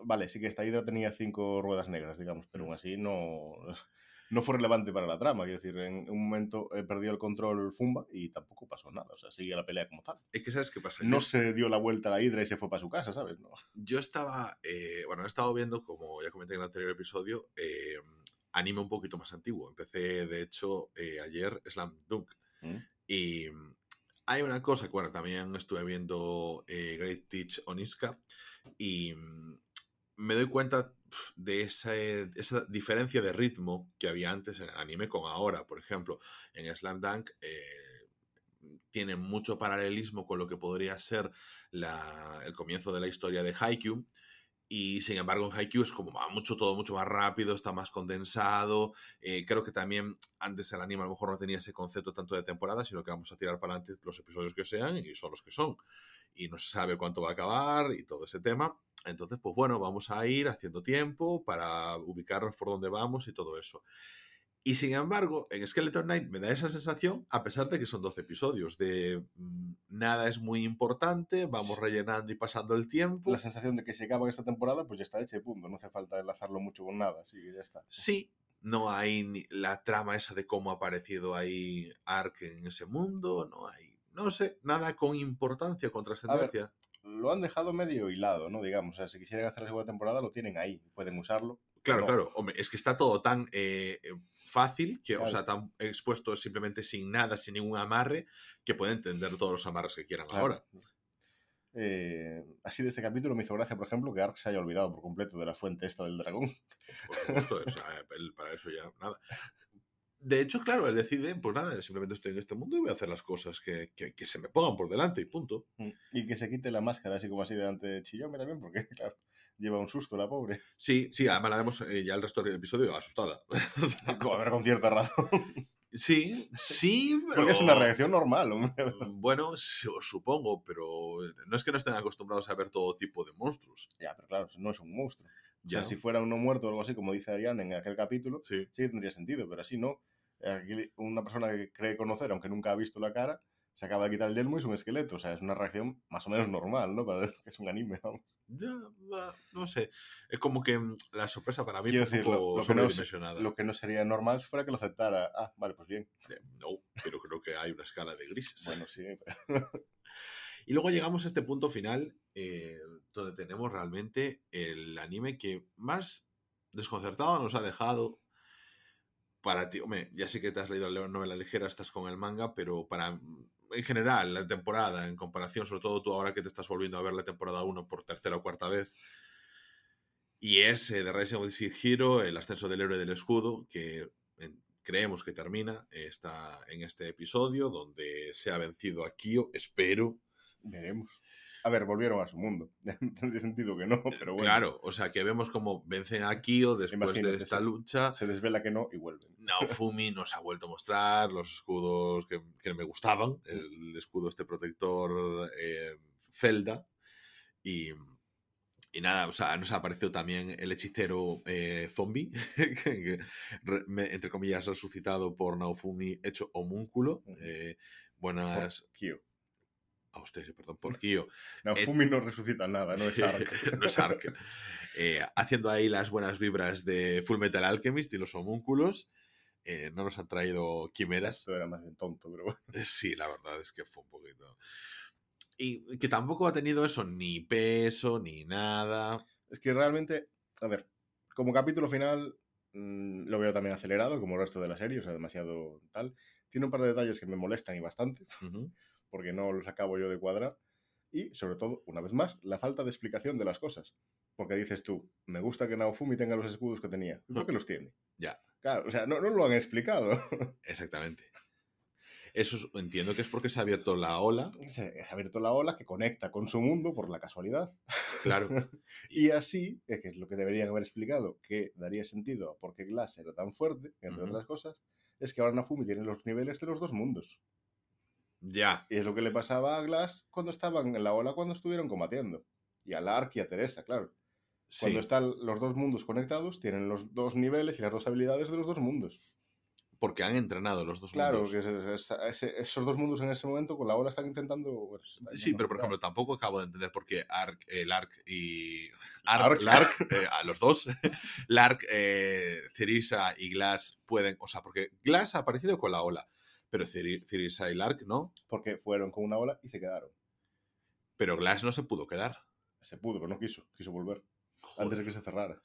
B: vale, sí que esta hidra tenía cinco ruedas negras, digamos, pero aún así no, <laughs> no fue relevante para la trama. Quiero decir, en un momento eh, perdió el control Fumba y tampoco pasó nada. O sea, sigue la pelea como tal.
A: es que ¿sabes qué pasa?
B: No
A: Yo-
B: se dio la vuelta a la hidra y se fue para su casa, ¿sabes? No. <laughs>
A: yo estaba, eh, bueno, he estado viendo, como ya comenté en el anterior episodio, eh, anime un poquito más antiguo. Empecé, de hecho, eh, ayer Slam Dunk.
B: ¿Mm?
A: Y hay una cosa que, bueno, también estuve viendo eh, Great Teach Oniska y mm, me doy cuenta de esa, esa diferencia de ritmo que había antes en el anime con ahora. Por ejemplo, en Slam Dunk eh, tiene mucho paralelismo con lo que podría ser la- el comienzo de la historia de Haikyuu. Y sin embargo, en Haikyuu es como va mucho, todo mucho más rápido, está más condensado. Eh, creo que también antes el anime a lo mejor no tenía ese concepto tanto de temporada, sino que vamos a tirar para adelante los episodios que sean y son los que son. Y no se sabe cuánto va a acabar y todo ese tema. Entonces, pues bueno, vamos a ir haciendo tiempo para ubicarnos por dónde vamos y todo eso. Y sin embargo, en Skeleton Knight me da esa sensación, a pesar de que son 12 episodios, de mm, nada es muy importante, vamos rellenando y pasando el tiempo.
B: La sensación de que se acaba esta temporada, pues ya está hecha y punto. No hace falta enlazarlo mucho con nada, así que ya está.
A: Sí, no hay ni la trama esa de cómo ha aparecido ahí Ark en ese mundo, no hay, no sé, nada con importancia, con trascendencia.
B: Lo han dejado medio hilado, ¿no? Digamos, o sea, si quisieran hacer la segunda temporada, lo tienen ahí, pueden usarlo.
A: Claro,
B: no.
A: claro, hombre, es que está todo tan eh, eh, fácil, que, o sea, tan expuesto simplemente sin nada, sin ningún amarre, que pueden entender todos los amarres que quieran
B: Claro.
A: ahora.
B: Eh, así de este capítulo me hizo gracia, por ejemplo, que Ark se haya olvidado por completo de la fuente esta del dragón.
A: Por supuesto, o sea, él para eso ya nada. De hecho, claro, él decide, pues nada, simplemente estoy en este mundo y voy a hacer las cosas que, que- que se me pongan por delante y punto.
B: Y que se quite la máscara así como así delante de Chiyome también, porque, <laughs> claro, lleva un susto la pobre.
A: Sí, sí, además la vemos eh, ya el resto del episodio asustada. <laughs>
B: A ver, con cierta razón.
A: sí, sí, pero...
B: Porque es una reacción normal, hombre.
A: Bueno, su- supongo, pero no es que no estén acostumbrados a ver todo tipo de monstruos.
B: Ya, pero claro, no es un monstruo. O sea,
A: Ya.
B: si fuera uno muerto o algo así, como dice Ariane en aquel capítulo,
A: Sí.
B: sí que tendría sentido, pero así no. Aquí una persona que cree conocer, aunque nunca ha visto la cara, se acaba de quitar el yelmo y es un esqueleto. O sea, es una reacción más o menos normal, ¿no? Para ver <laughs> que es un anime, vamos.
A: Ya, no sé. Es como que mm, la sorpresa para mí
B: Quiero
A: fue
B: decir,
A: un
B: lo-
A: poco
B: lo que no. Lo que no sería normal si fuera que lo aceptara. Ah, vale, pues bien.
A: Eh, No, pero creo que hay una escala de grises.
B: Bueno, sí. <laughs> pero-
A: Y luego llegamos a este punto final eh, donde tenemos realmente el anime que más desconcertado nos ha dejado. Para ti, hombre, ya sé que te has leído la novela ligera, estás con el manga, pero para en general, la temporada, en comparación, sobre todo tú ahora que te estás volviendo a ver la temporada 1 por tercera o cuarta vez, y es eh, The Rising of the Hero, el ascenso del héroe del escudo, que creemos que termina eh, está en este episodio, donde se ha vencido a Kyo, espero,
B: Veremos. A ver, volvieron a su mundo. <laughs> Tendría sentido que no, pero bueno.
A: Claro, o sea que vemos como vencen a Kyo después
B: Imagínate,
A: de esta lucha.
B: Se desvela que no y vuelven.
A: Naofumi nos ha vuelto a mostrar los escudos que, que me gustaban, el escudo este protector eh, Zelda. Y, y nada, o sea, nos ha aparecido también el hechicero eh, zombie, <laughs> que, que entre comillas resucitado por Naofumi, hecho homúnculo. Eh, buenas...
B: Kyo.
A: A ustedes, perdón, por Kyo. <laughs>
B: No,
A: Eh,
B: no resucita nada, no es <laughs> Ark. <laughs>
A: no es Ark. Eh, haciendo ahí las buenas vibras de Full Metal Alchemist y los homúnculos. Eh, no nos han traído quimeras.
B: Esto era más bien tonto, pero bueno.
A: Sí, la verdad es que fue un poquito. Y que tampoco ha tenido eso, ni peso, ni nada.
B: Es que realmente, a ver, como capítulo final mm, lo veo también acelerado, como el resto de la serie, o sea, demasiado tal. Tiene un par de detalles que me molestan y bastante,
A: Ujú.
B: Porque no los acabo yo de cuadrar. Y, sobre todo, una vez más, la falta de explicación de las cosas. Porque dices tú, me gusta que Naofumi tenga los escudos que tenía. ¿Y ¿Por qué los tiene?
A: Ya.
B: Claro, o sea, no, no lo han explicado. <laughs>
A: Exactamente. Eso es- entiendo que es porque se ha abierto la ola.
B: Se ha abierto la ola que conecta con su mundo por la casualidad.
A: Claro. <laughs>
B: Y así, eh, que es lo que deberían haber explicado, que daría sentido a por qué Glass era tan fuerte, entre otras cosas, es que ahora Nafumi tiene los niveles de los dos mundos.
A: Ya.
B: Y es lo que le pasaba a Glass cuando estaban en la ola, cuando estuvieron combatiendo. Y a Lark y a Teresa, claro.
A: Sí.
B: Cuando están los dos mundos conectados, tienen los dos niveles y las dos habilidades de los dos mundos.
A: Porque han entrenado los dos
B: Claro,
A: mundos.
B: que es- es- ese- esos dos mundos en ese momento con la ola están intentando... bueno, están
A: Sí, pero por ejemplo, tampoco acabo de entender por qué Ark, el Ark y. <laughs>
B: Ark.
A: Ark, Lark, <laughs> eh, a los dos. <laughs> Lark, eh, Cerisa y Glass pueden. O sea, porque Glass ha aparecido con la ola, pero Cerisa y Lark no.
B: Porque fueron con una ola y se quedaron.
A: Pero Glass no se pudo quedar.
B: Se pudo, pero no quiso. Quiso volver.
A: Joder.
B: antes de que se cerrara.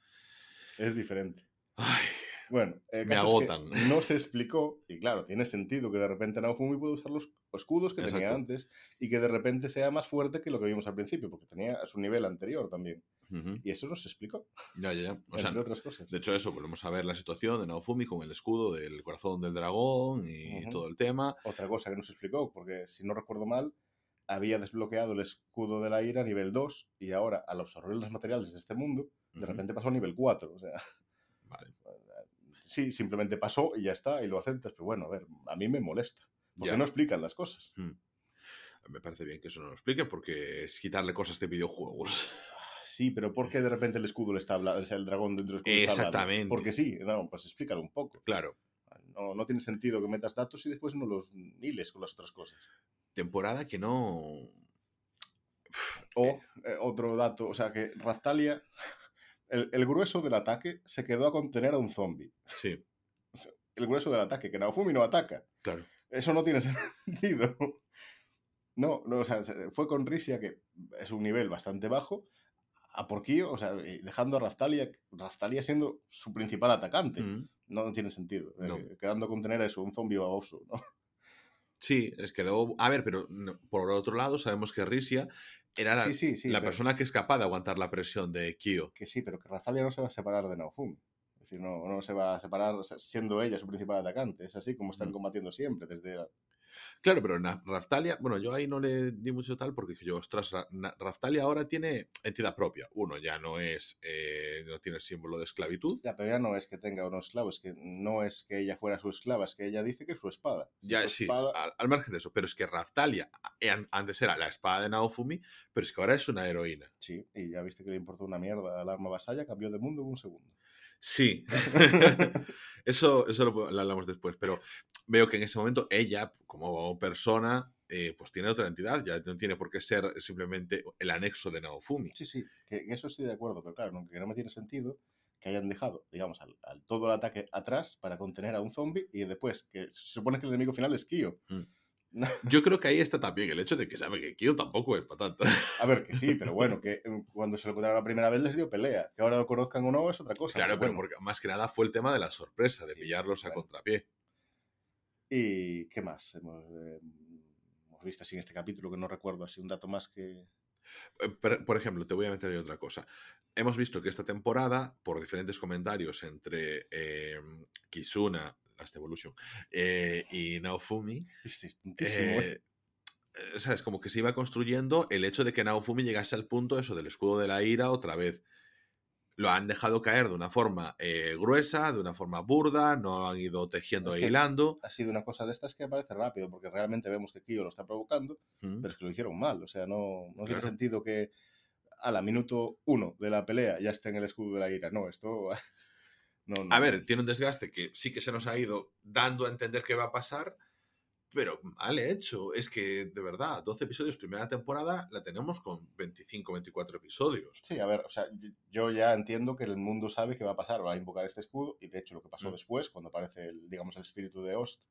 B: Es diferente.
A: Ay,
B: Bueno, el
A: Me
B: caso es que
A: agotan.
B: no se explicó, y claro, tiene sentido que de repente Naofumi puede usar los escudos que tenía antes y que de repente sea más fuerte que lo que vimos al principio, porque tenía a su nivel anterior también.
A: Ujú.
B: Y eso no se explicó,
A: Ya, ya, ya. O sea,
B: entre otras cosas.
A: de hecho, eso, volvemos a ver la situación de Naofumi con el escudo del corazón del dragón y
B: Ujú.
A: todo el tema.
B: Otra cosa que no se explicó, porque si no recuerdo mal, había desbloqueado el escudo de la ira a nivel 2 y ahora, al absorber los materiales de este mundo, de
A: Ujú.
B: repente pasó a nivel 4. O sea,
A: Vale. <laughs>
B: sí, simplemente pasó y ya está, y lo aceptas, pero bueno, a ver, a mí me molesta, porque
A: Ya.
B: no explican las cosas.
A: Me parece bien que eso no lo explique porque es quitarle cosas de videojuegos. <laughs>
B: Sí, pero ¿por qué de repente el escudo le está hablando? O sea, el dragón dentro del escudo está hablando?
A: Exactamente.
B: Porque sí, no, pues explícalo un poco.
A: Claro.
B: No, no tiene sentido que metas datos y después no los hiles con las otras cosas.
A: Temporada que no.
B: O eh, otro dato, o sea, que Raftalia, el, el grueso del ataque se quedó a contener a un zombie.
A: Sí, <laughs>
B: El grueso del ataque, que Naofumi no ataca.
A: claro.
B: Eso no tiene <laughs> sentido. No, no, o sea, se- fue con Risia, que es un nivel bastante bajo, a Porquillo, o sea, y dejando a Raftalia, Raftalia siendo su principal atacante.
A: Mm.
B: No, no tiene sentido.
A: No.
B: Eh, quedando a contener a eso, un zombie baboso, ¿no? <laughs>
A: Sí, es que debo- A ver, pero por otro lado, sabemos que Risia era la,
B: sí, sí, sí.
A: la
B: pero-
A: persona que es capaz de aguantar la presión de Kyo.
B: Que sí, pero que Raftalia no se va a separar de Naofumi. Es decir, no, no se va a separar o sea, siendo ella su principal atacante. Es así como están
A: Mm.
B: combatiendo siempre, desde
A: Claro, pero Raftalia, bueno, yo ahí no le di mucho tal porque dije yo, ostras, Raftalia ahora tiene entidad propia. Uno, ya no es, eh, no tiene el símbolo de esclavitud.
B: Ya, pero ya no es que tenga unos esclavos, es que no es que ella fuera su esclava, es que ella dice que es su espada.
A: Ya
B: Su
A: sí,
B: espada-
A: al, al margen de eso, pero es que Raftalia eh, an- antes era la espada de Naofumi, pero es que ahora es una heroína.
B: Sí, y ya viste que le importó una mierda al arma vasalla, cambió de mundo en un segundo.
A: Sí, <laughs> eso, eso lo, lo hablamos después, pero veo que en ese momento ella, como persona, eh, pues tiene otra entidad, ya no tiene por qué ser simplemente el anexo de Naofumi.
B: Sí, sí, que, eso estoy de acuerdo, pero claro, no, que no me tiene sentido que hayan dejado, digamos, al, al todo el ataque atrás para contener a un zombie y después, que se supone que el enemigo final es Kyo.
A: Mm. <laughs> Yo creo que ahí está también el hecho de que sabe que Kyo tampoco es patata. <laughs>
B: A ver, que sí, pero bueno, <laughs> que eh, cuando se lo contaron la primera vez les dio pelea. Que ahora lo conozcan o no es otra cosa.
A: Claro, pero
B: bueno.
A: porque más que nada fue el tema de la sorpresa, de
B: Sí,
A: pillarlos a contrapié.
B: ¿Y qué más? Hemos, eh, hemos visto así en este capítulo que no recuerdo, así un dato más que...
A: Eh, Por, ejemplo, te voy a meter ahí otra cosa. Hemos visto que esta temporada, por diferentes comentarios entre eh, Kizuna, Last Evolution, eh, y Naofumi,
B: Es distintísimo, ¿eh?
A: eh, eh, ¿sabes? Como que se iba construyendo el hecho de que Naofumi llegase al punto eso del escudo de la ira otra vez. Lo han dejado caer de una forma eh, gruesa, de una forma burda, no han ido tejiendo e hilando.
B: Ha sido una cosa de estas que aparece rápido, porque realmente vemos que Kyo lo está provocando,
A: Mm.
B: pero es que lo hicieron mal. O sea, no, no tiene sentido que a la minuto uno de la pelea ya esté en el escudo de la ira. No, esto... No, no.
A: A ver, tiene un desgaste que sí que se nos ha ido dando a entender que va a pasar, pero mal hecho. Es que, de verdad, 12 episodios, primera temporada, la tenemos con 25, 24 episodios.
B: Sí, a ver, o sea, yo ya entiendo que el mundo sabe que va a pasar, va a invocar este escudo, y de hecho lo que pasó
A: Mm.
B: después, cuando aparece, el, digamos, el espíritu de Ost,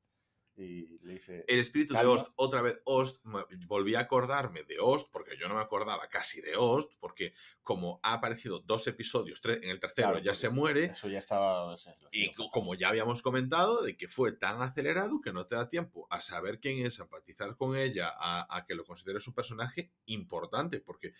B: y le dice...
A: El espíritu de. Ost, otra vez Ost, volví a acordarme de Ost, porque yo no me acordaba casi de Ost, porque como ha aparecido dos episodios, tres, en el tercero
B: Claro,
A: ya se muere,
B: Eso ya estaba...
A: y como ya habíamos comentado, de que fue tan acelerado que no te da tiempo a saber quién es, a empatizar con ella, a, a que lo consideres un personaje importante, porque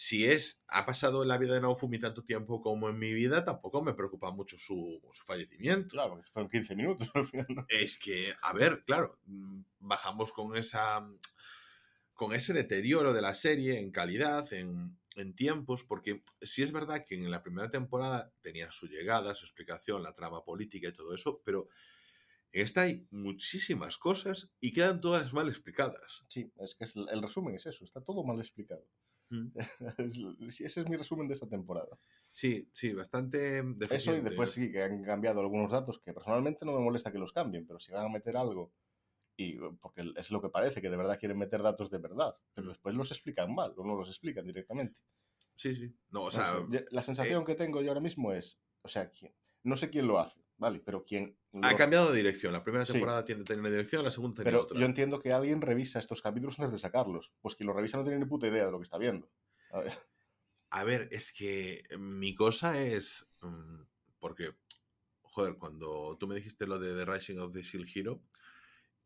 A: si es, ha pasado en la vida de Naofumi tanto tiempo como en mi vida, tampoco me preocupa mucho su, su fallecimiento.
B: Claro, porque fueron 15 minutos al final. ¿no?
A: Es que, a ver, claro, mm, bajamos con esa con ese deterioro de la serie en calidad, en, en tiempos, porque sí es verdad que en la primera temporada tenía su llegada, su explicación, la trama política y todo eso, pero en esta hay muchísimas cosas y quedan todas mal explicadas.
B: Sí, es que es, el resumen es eso, está todo mal explicado. <laughs> Ese es mi resumen de esta temporada.
A: Sí, sí, bastante
B: Eso y
A: deficiente.
B: después sí que han cambiado algunos datos que personalmente no me molesta que los cambien, pero si van a meter algo, y porque es lo que parece, que de verdad quieren meter datos de verdad, pero
A: Mm.
B: después los explican mal o no los explican directamente.
A: Sí, sí. No, o
B: No
A: sea,
B: sé, la sensación que tengo yo ahora mismo es, o sea, ¿quién- no sé quién lo hace, ¿vale? Pero quién...
A: ha cambiado de dirección. La primera
B: Sí.
A: temporada tiene, tenía una dirección, la segunda tenía
B: Pero
A: otra.
B: yo entiendo que alguien revisa estos capítulos antes de sacarlos. Pues quien lo revisa no tiene ni puta idea de lo que está viendo. A ver,
A: A ver, es que mi cosa es. mm, porque, joder, cuando tú me dijiste lo de The Rising of the Shield Hero,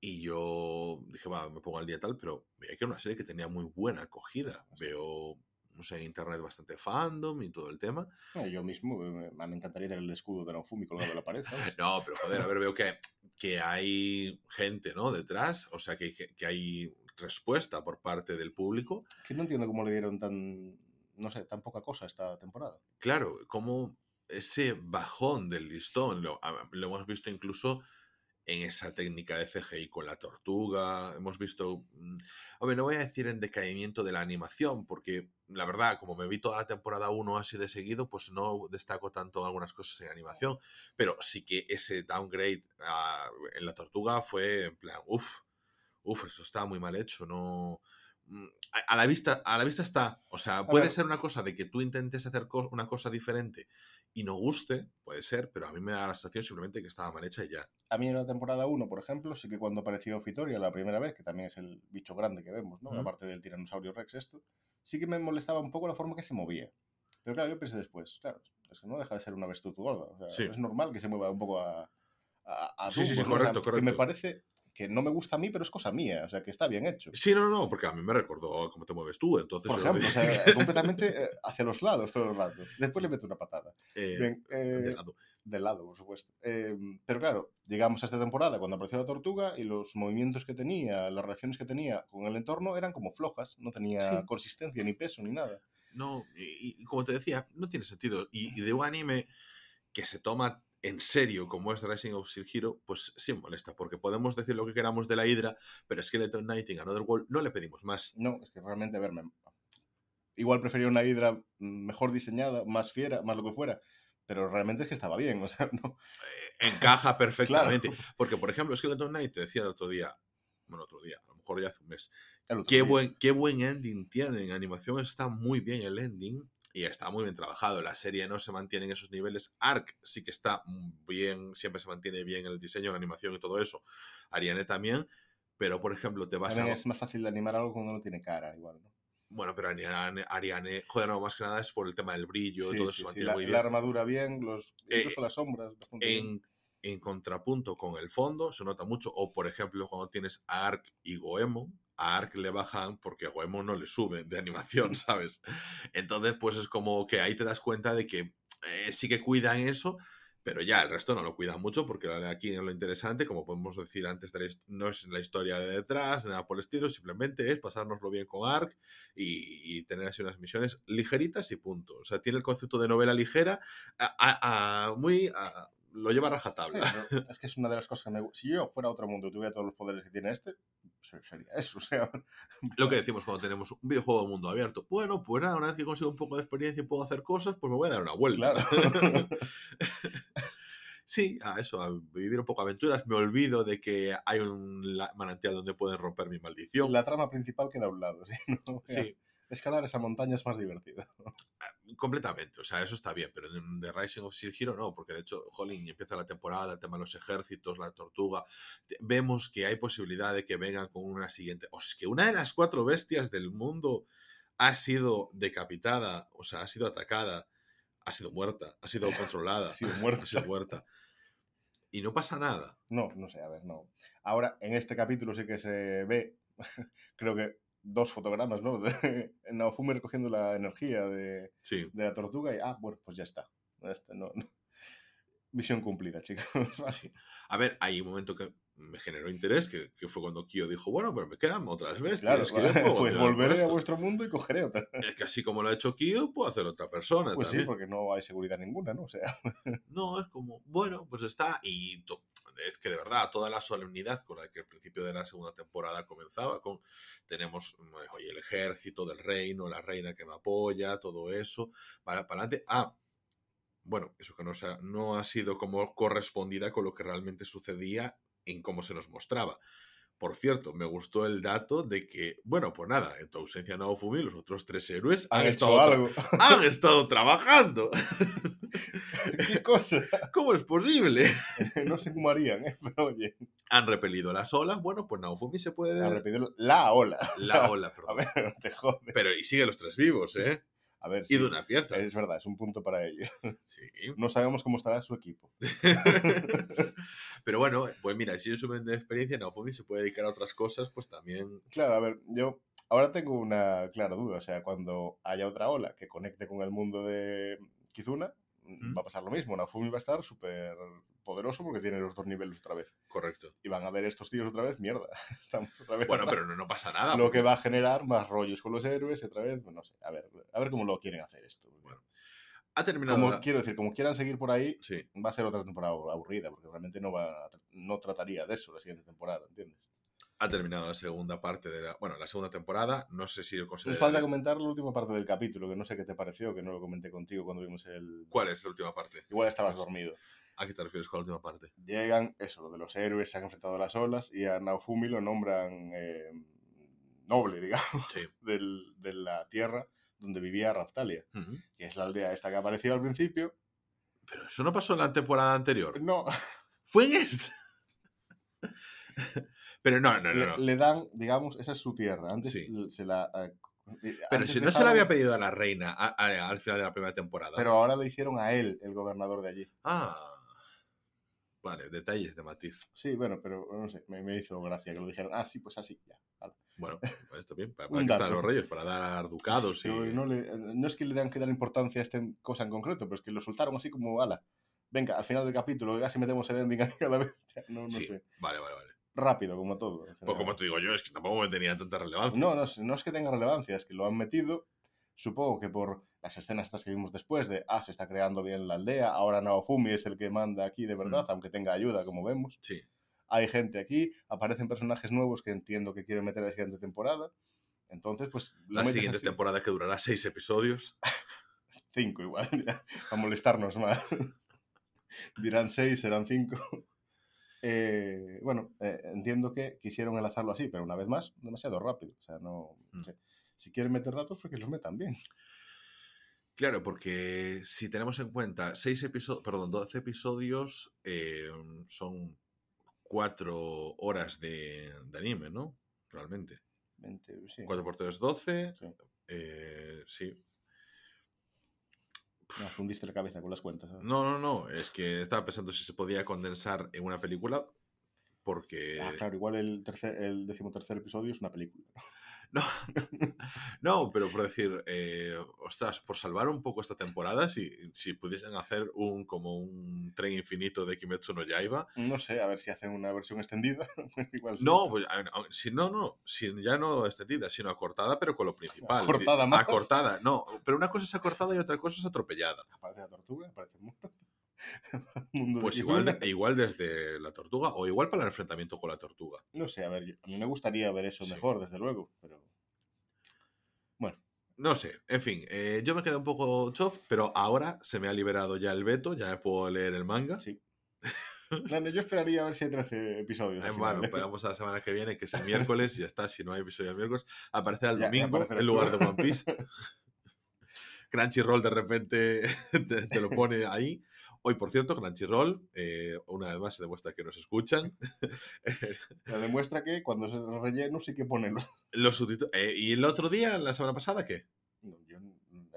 A: y yo dije, va, me pongo al día tal, pero veía que era una serie que tenía muy buena acogida. Veo, no sé, internet bastante fandom y todo el tema.
B: eh, yo mismo me, me encantaría tener el escudo de Naofumi colgado en la pared, ¿sabes? <laughs>
A: No, pero joder, a ver, veo que, que hay gente, ¿no? Detrás, o sea, que, que, hay respuesta por parte del público.
B: Que no entiendo cómo le dieron tan, no sé, tan poca cosa esta temporada.
A: Claro, como ese bajón del listón lo, lo hemos visto incluso en esa técnica de CGI con la tortuga. Hemos visto, mm, hombre, no voy a decir en decaimiento de la animación, porque la verdad, como me vi toda la temporada 1 así de seguido, pues no destaco tanto algunas cosas en animación, pero sí que ese downgrade ah, en la tortuga fue en plan, uff, uff, esto está muy mal hecho, no... mm, A, a la vista, a la vista está. O sea, puede ser una cosa de que tú intentes hacer co- una cosa diferente y no guste, puede ser, pero a mí me da la sensación simplemente que estaba mal hecha y ya.
B: A mí en la temporada 1, por ejemplo, sí que cuando apareció Fitoria la primera vez, que también es el bicho grande que vemos, ¿no?
A: Ujú.
B: Aparte del tiranosaurio Rex esto, sí que me molestaba un poco la forma que se movía. Pero claro, yo pensé después, claro, es que no deja de ser una avestruz gorda. O sea,
A: Sí.
B: es normal que se mueva un poco a, a, a
A: Sí, sí, sí,
B: tumbos, ¿no? O sea,
A: correcto,
B: Que me
A: correcto.
B: parece que no me gusta a mí, pero es cosa mía, o sea, que está bien hecho.
A: Sí, no, no, no, porque a mí me recordó cómo te mueves tú, entonces...
B: Por
A: yo-
B: ejemplo, o <laughs> sea, completamente eh, hacia los lados todo el rato. Después le meto una patada.
A: eh,
B: Bien, eh,
A: de lado.
B: de lado, por supuesto. Eh, pero claro, llegamos a esta temporada cuando apareció la tortuga y los movimientos que tenía, las reacciones que tenía con el entorno eran como flojas, no tenía
A: Sí.
B: consistencia, ni peso, ni nada.
A: No, y, y como te decía, no tiene sentido. Y, y de un anime que se toma en serio como es Rising of Shield Hero, pues sí molesta, porque podemos decir lo que queramos de la Hydra, pero Skeleton Knight en Another World no le pedimos más.
B: No, es que realmente, a ver, me- igual prefería una hidra mejor diseñada, más fiera, más lo que fuera, pero realmente es que estaba bien, <laughs> o sea, no.
A: Eh, encaja <laughs> perfectamente. Porque, por ejemplo, Skeleton Knight te decía el otro día, bueno, otro día, a lo mejor ya hace un mes, qué
B: día.
A: buen, qué buen ending tiene. En animación está muy bien el ending y está muy bien trabajado. La serie no se mantiene en esos niveles. Ark sí que está bien, siempre se mantiene bien el diseño, la animación y todo eso. Ariane también. Pero, por ejemplo, te vas
B: También
A: a.
B: es más fácil de animar algo cuando no tiene cara, igual, ¿no?
A: Bueno, pero Ariane, Ariane, joder, no, más que nada es por el tema del brillo,
B: Sí,
A: todo
B: sí,
A: eso
B: sí,
A: mantiene
B: la,
A: muy
B: la
A: bien.
B: armadura bien, los,
A: Eh,
B: incluso las sombras. bastante bien.
A: en, en contrapunto con el fondo se nota mucho. O, por ejemplo, cuando tienes a Ark y Goemon, a Ark le bajan porque a Goemon no le sube de animación, <laughs> ¿sabes? Entonces, pues es como que ahí te das cuenta de que eh, sí que cuidan eso, pero ya el resto no lo cuidan mucho porque aquí lo interesante, como podemos decir antes, de no es la historia de detrás, nada por el estilo, simplemente es pasárnoslo bien con Ark y, tener así unas misiones ligeritas y punto. O sea, tiene el concepto de novela ligera, a- muy... lo lleva a
B: Sí,
A: rajatabla.
B: pero <laughs> es que es una de las cosas que me gusta. Si yo fuera a otro mundo y tuviera todos los poderes que tiene este, sería eso. <laughs> O sea,
A: Lo que decimos cuando tenemos un videojuego de mundo abierto. Bueno, pues nada, una vez que consigo un poco de experiencia y puedo hacer cosas, pues me voy a dar una vuelta.
B: claro. <laughs>
A: sí, a eso, a vivir un poco aventuras. Me olvido de que hay un manantial donde pueden romper mi maldición.
B: la trama principal queda a un lado. ¿sí?
A: Sí,
B: Escalar esa montaña es más divertido. <laughs>
A: completamente. O sea, eso está bien, pero en The Rising of Shield Hero no, porque de hecho, jolín, empieza la temporada, el tema de los ejércitos, la tortuga. Vemos que hay posibilidad de que vengan con una siguiente. O es que una de las cuatro bestias del mundo ha sido decapitada, o sea, ha sido atacada, ha sido muerta, ha sido <laughs> controlada,
B: Ha sido muerta.
A: ha sido muerta. Y no pasa nada.
B: No, no sé, a ver, no. Ahora, en este capítulo sí que se ve, <laughs> creo que dos fotogramas, ¿no? De Naofumi recogiendo la energía de,
A: Sí.
B: de la tortuga y, ah, bueno, pues ya está. Ya está, no, no. Misión cumplida, chicos. <laughs>
A: Sí. A ver, hay un momento que me generó interés, que, que fue cuando Kyo dijo, bueno, pero me quedan otras bestias.
B: Claro,
A: que <laughs>
B: pues volveré a
A: esto".
B: vuestro mundo y cogeré otra.
A: Es que así como lo ha hecho Kyo, puedo hacer otra persona
B: Pues sí,
A: también.
B: porque no hay seguridad ninguna, ¿no? O sea,
A: No, es como, bueno, pues está. Y to- es que de verdad, toda la solemnidad con la que el principio de la segunda temporada comenzaba, con tenemos mm, oye, el ejército del reino, la reina que me apoya, todo eso, para, adelante. Ah, bueno, eso que no, se ha- no ha sido como correspondida con lo que realmente sucedía en cómo se nos mostraba. Por cierto, me gustó el dato de que, bueno, pues nada, en tu ausencia Naofumi, los otros tres héroes han,
B: han
A: estado,
B: algo.
A: han <laughs> estado trabajando.
B: ¿Qué cosa? <laughs>
A: ¿Cómo es posible? <laughs>
B: no sé cómo harían, ¿eh? Pero oye,
A: Han repelido las olas. Bueno, pues Naofumi se puede.
B: a repetirlo. La ola.
A: La ola,
B: A
A: perdón.
B: ver, no te jode.
A: Pero y sigue los tres vivos, ¿eh?
B: A ver,
A: Y
B: sí,
A: de una pieza.
B: es verdad, es un punto para ello. <laughs>
A: Sí.
B: No sabemos cómo estará su equipo. <laughs>
A: Pero bueno, pues mira, si ellos suben de experiencia, Naofumi se puede dedicar a otras cosas, pues también.
B: Claro, a ver, yo ahora tengo una clara duda. O sea, cuando haya otra ola que conecte con el mundo de Kizuna,
A: Mm.
B: va a pasar lo mismo. Naofumi va a estar súper poderoso porque tiene los dos niveles otra vez.
A: Correcto.
B: Y van a ver estos tíos otra vez, mierda. <laughs> Estamos otra vez.
A: Bueno, pero no, no pasa nada.
B: Lo
A: porque
B: que va a generar más rollos con los héroes otra vez, pues no sé. A ver, a ver cómo lo quieren hacer esto.
A: Bueno, Ha terminado.
B: como
A: la-
B: quiero decir, como quieran seguir por ahí,
A: Sí.
B: va a ser otra temporada aburrida, porque realmente no va no trataría de eso la siguiente temporada, ¿entiendes?
A: Ha terminado la segunda parte de la. Bueno, la segunda temporada. No sé si lo
B: Nos
A: considero.
B: falta comentar la última parte del capítulo, que no sé qué te pareció, que no lo comenté contigo cuando vimos el...
A: ¿Cuál es la última parte?
B: Igual estabas dormido.
A: ¿A qué te refieres con la última parte?
B: Llegan, eso, lo de los héroes, se han enfrentado a las olas y a Naofumi lo nombran eh, noble, <laughs> digamos,
A: Sí.
B: del- de la tierra donde vivía Raftalia, que es la aldea esta que apareció al principio.
A: Pero eso no pasó en la temporada anterior.
B: No,
A: Fue en esta. <laughs> Pero no, no, no.
B: le,
A: no.
B: le dan, digamos, esa es su tierra. Antes
A: Sí.
B: se la... eh,
A: Pero
B: antes
A: si no se la había pedido a la reina a- a- al final de la primera temporada.
B: Pero ahora le hicieron a él, el gobernador de allí.
A: Ah. Vale, detalles de matiz.
B: Sí, bueno, pero no sé, me, me hizo gracia que lo dijeron. Ah, sí, pues así, ya. vale.
A: Bueno, pues está bien. Para, <laughs> para que están los reyes, para dar ducados y.
B: Pero no, le- no es que le tengan que dar importancia a esta cosa en concreto, pero es que lo soltaron así como ala. venga, al final del capítulo casi metemos el ending a la vez. <laughs> Ya, No, no
A: sí,
B: sé.
A: vale, vale, vale.
B: Rápido, como todo.
A: Pues como te digo yo, es que tampoco me tenía tanta relevancia.
B: No, no, no es que tenga relevancia, es que lo han metido, supongo que por las escenas estas que vimos después de, ah, se está creando bien la aldea, ahora Naofumi es el que manda aquí de verdad,
A: Mm.
B: aunque tenga ayuda, como vemos.
A: Sí.
B: Hay gente aquí, aparecen personajes nuevos que entiendo que quieren meter a la siguiente temporada. Entonces, pues...
A: La siguiente
B: así.
A: temporada que durará seis episodios. <laughs>
B: Cinco igual, <laughs> ya, a molestarnos más. <laughs> Dirán seis, serán cinco. Eh, bueno, eh, entiendo que quisieron enlazarlo así, pero una vez más, demasiado rápido. O sea, no,
A: Mm.
B: sé. Si quieren meter datos, pues que los metan bien.
A: Claro, porque si tenemos en cuenta seis episodios, perdón, 12 episodios, eh, son cuatro horas de, de anime, ¿no? Realmente.
B: 20, sí.
A: 4 por 3, 12.
B: Sí.
A: eh, sí.
B: Me fundiste la cabeza con las cuentas. ¿sabes?
A: No, no, no. Es que estaba pensando si se podía condensar en una película. Porque.
B: Ah, claro, igual el, tercer, el decimotercer episodio es una película. <laughs>
A: No, no, pero por decir, eh, ostras, por salvar un poco esta temporada, si, si pudiesen hacer un como un tren infinito de Kimetsu no Yaiba.
B: No sé, a ver si hacen una versión extendida. <laughs> igual sí.
A: No, pues si no, no, si ya no extendida, sino acortada, pero con lo principal.
B: Acortada más.
A: Acortada, no, pero una cosa es acortada y otra cosa es atropellada.
B: Aparece la tortuga, aparece el mundo. <laughs> Mundo de
A: Pues
B: Kizuna.
A: igual, igual desde la tortuga o igual para el enfrentamiento con la tortuga.
B: No sé, a ver, yo- a mí me gustaría ver eso
A: Sí.
B: mejor, desde luego, pero...
A: No sé, en fin, eh, yo me quedé un poco chof, pero ahora se me ha liberado ya el veto, ya puedo leer el manga.
B: Sí. No, no, yo esperaría a ver si hay 13 episodios.
A: Eh, bueno,
B: ¿eh?
A: esperamos a la semana que viene, que es el <laughs> miércoles, y ya está. Si no hay episodio el miércoles, aparecerá el
B: Ya-
A: domingo en lugar de One <laughs> Piece. Crunchyroll de repente te, te lo pone ahí. Hoy, por cierto, Crunchyroll, eh, una vez más se demuestra que nos escuchan. <laughs> <laughs>
B: Me demuestra que cuando se relleno sí que ponen los...
A: Los subtítulos. eh, ¿Y el otro día, la semana pasada, qué?
B: No, yo-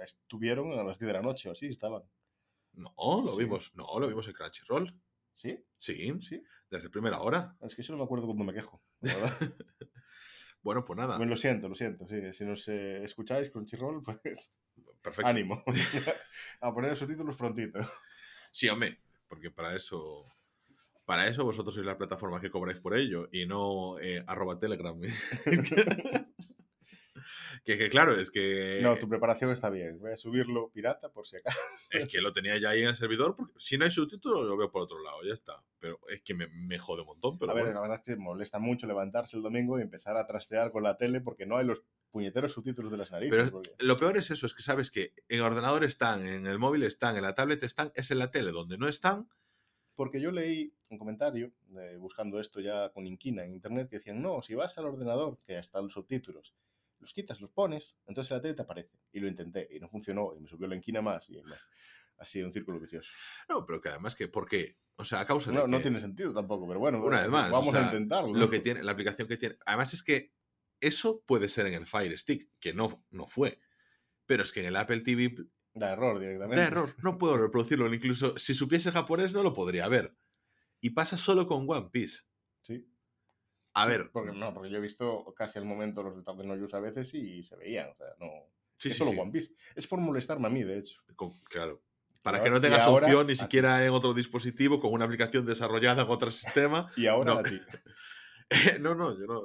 B: estuvieron a las 10 de la noche o así, estaban.
A: No, lo
B: Sí.
A: vimos. No, lo vimos en Crunchyroll.
B: ¿Sí?
A: Sí,
B: ¿Sí?
A: desde primera hora.
B: Es que yo no me acuerdo cuando me quejo. verdad. <laughs>
A: Bueno, pues nada,
B: Bueno, lo siento, lo siento. Sí, si nos eh, escucháis Crunchyroll, pues
A: perfecto.
B: ánimo. a poner los subtítulos prontito.
A: Sí, hombre, porque para eso. Para eso vosotros sois la plataforma que cobráis por ello y no eh, arroba telegram. <laughs> que, que claro, es que.
B: No, tu preparación está bien. Voy a subirlo pirata por si acaso.
A: Es que lo tenía ya ahí en el servidor, porque si no hay subtítulos lo veo por otro lado, ya está. Pero es que me, me jode un montón. Pero
B: a ver,
A: bueno.
B: la verdad es que molesta mucho levantarse el domingo y empezar a trastear con la tele porque no hay los puñeteros subtítulos de las narices.
A: Pero
B: porque-
A: lo peor es eso, es que sabes que en el ordenador están, en el móvil están, en la tablet están, es en la tele. Donde no están,
B: Porque yo leí un comentario eh, buscando esto ya con Inquina en internet que decían, no, si vas al ordenador, que están los subtítulos, los quitas, los pones, entonces en la tele te aparece. Y lo intenté y no funcionó y me subió la Inquina más y me- así un círculo vicioso.
A: no, pero que además que, ¿por qué? O sea, a causa de
B: No, no
A: que
B: tiene sentido tampoco, pero bueno,
A: Una vez más,
B: vamos
A: o sea,
B: a intentarlo.
A: lo que tiene, la aplicación que tiene. Además es que eso puede ser en el Fire Stick, que no, no fue. Pero es que en el Apple TV
B: Da error directamente.
A: da error, no puedo reproducirlo. Incluso si supiese japonés no lo podría ver. Y pasa solo con One Piece.
B: Sí.
A: A ver,
B: Porque, no, porque yo he visto casi al momento los de no News a veces y se veían. O sea, no.
A: sí,
B: es
A: sí,
B: solo
A: sí,
B: One Piece. Es por molestarme a mí, de hecho.
A: con- claro. Para que no tengas
B: ahora
A: opción ni siquiera en otro dispositivo con una aplicación desarrollada en otro <laughs> sistema.
B: Y ahora
A: No.
B: a ti. <laughs>
A: no, no, yo no.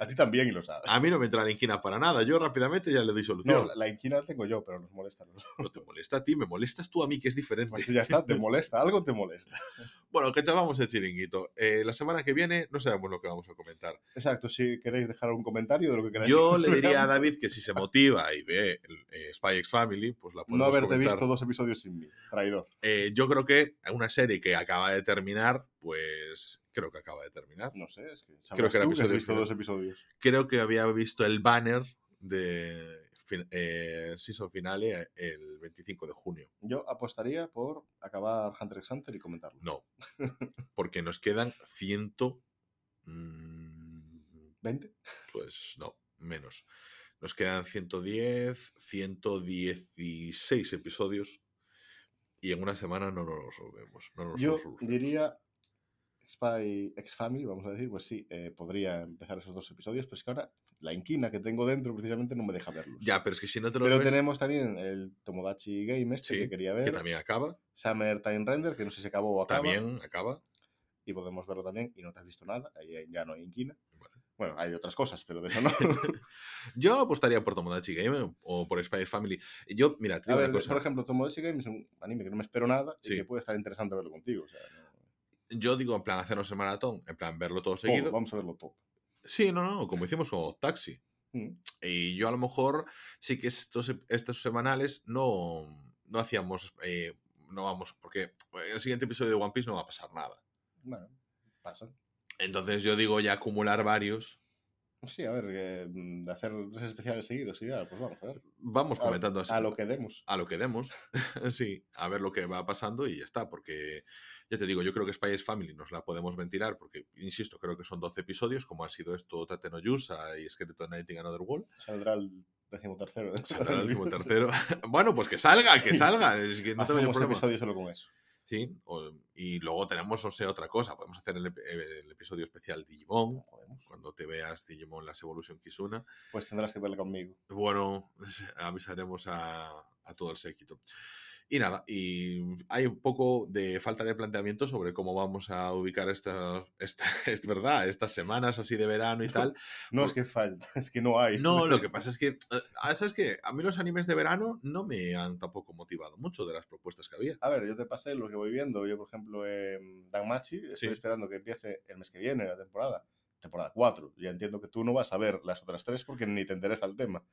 B: A ti también y lo sabes.
A: A mí no me entra la inquina para nada. Yo rápidamente ya le doy solución.
B: No, la, la inquina la tengo yo, pero nos molesta. a los-
A: No te molesta a ti, me molestas tú a mí, que es diferente.
B: Pues ya está, te molesta, algo te molesta. <laughs>
A: Bueno, que chavamos el chiringuito. Eh, la semana que viene no sabemos lo que vamos a comentar.
B: Exacto, si queréis dejar un comentario de lo que queráis.
A: Yo le diría a David que si se motiva y ve eh, Spy X Family, pues la
B: No
A: podemos
B: haberte
A: comentar.
B: visto dos episodios sin mí, traidor.
A: Eh, yo creo que una serie que acaba de terminar, pues creo que acaba de terminar.
B: No sé, es que
A: Creo que era
B: tú que has
A: episodio
B: visto
A: final.
B: dos episodios.
A: Creo que había visto el banner de eh, season finale el 25 de junio.
B: Yo apostaría por acabar Hunter x Hunter y comentarlo.
A: No, <laughs> porque nos quedan ciento... mm,
B: ¿20?
A: Pues no, menos. Nos quedan 110, 116 episodios y en una semana no nos los vemos. No nos
B: Yo
A: los
B: diría Spy X Family, vamos a decir, pues sí, eh, podría empezar esos dos episodios, pero es que ahora la inquina que tengo dentro precisamente no me deja verlos.
A: Ya, pero es que si no te lo
B: Pero
A: ves,
B: tenemos también el Tomodachi Game este
A: Sí,
B: que quería
A: que
B: ver,
A: también acaba,
B: Summer Time Render, que no sé si acabó o acaba,
A: también acaba.
B: y podemos verlo también, y no te has visto nada, ahí ya no hay inquina.
A: Vale.
B: Bueno, hay otras cosas, pero de eso no. <laughs>
A: Yo apostaría por Tomodachi Game o por Spy Family. Yo, mira, te
B: a
A: digo
B: ver,
A: una cosa.
B: por ejemplo, Tomodachi Game es un anime que no me espero nada
A: Sí.
B: y que puede estar interesante verlo contigo. O sea, no-
A: Yo digo, en plan, hacernos el maratón, en plan, verlo todo
B: todo,
A: seguido.
B: vamos a verlo todo.
A: Sí, no, no, como hicimos con Taxi.
B: Mm.
A: Y yo a lo mejor sí que estos, estos semanales no, no hacíamos, eh, no vamos, porque en el siguiente episodio de One Piece no va a pasar nada.
B: Bueno, pasa.
A: Entonces yo digo ya acumular varios.
B: Sí, a ver, eh, mm, hacer tres especiales seguidos y ya, pues vamos a ver.
A: Vamos
B: A-
A: comentando así.
B: A lo que demos.
A: a lo que demos, <laughs> sí, a ver lo que va pasando y ya está, porque ya te digo, yo creo que Spy X Family nos la podemos ventilar, porque, insisto, creo que son 12 episodios, como ha sido esto Tate no Yusa y Skeleton Knight in Another World.
B: Saldrá el decimotercero.
A: Saldrá el <laughs> último tercero. <laughs> bueno, pues que salga, que salga, es que no tengo yo problema.
B: solo con eso.
A: Sí, o- y luego tenemos, o sea, otra cosa, podemos hacer el, ep- el episodio especial Digimon,
B: Podemos.
A: cuando te veas Digimon Las Evolution Kisuna.
B: Pues tendrás que verlo conmigo.
A: Bueno, <laughs> avisaremos a, a todo el séquito. Y nada, y hay un poco de falta de planteamiento sobre cómo vamos a ubicar esta, <laughs> esta es verdad, estas semanas así de verano y tal.
B: No es que falta, <laughs> es que no hay.
A: No, lo <laughs> que pasa es que, eh, ¿sabes qué? A mí los animes de verano no me han tampoco motivado mucho de las propuestas que había.
B: A ver, yo te pasé lo que voy viendo. Yo, por ejemplo, en Danmachi, estoy
A: Sí.
B: esperando que empiece el mes que viene la temporada. Temporada 4. Ya entiendo que tú no vas a ver las otras tres porque ni te interesa el tema.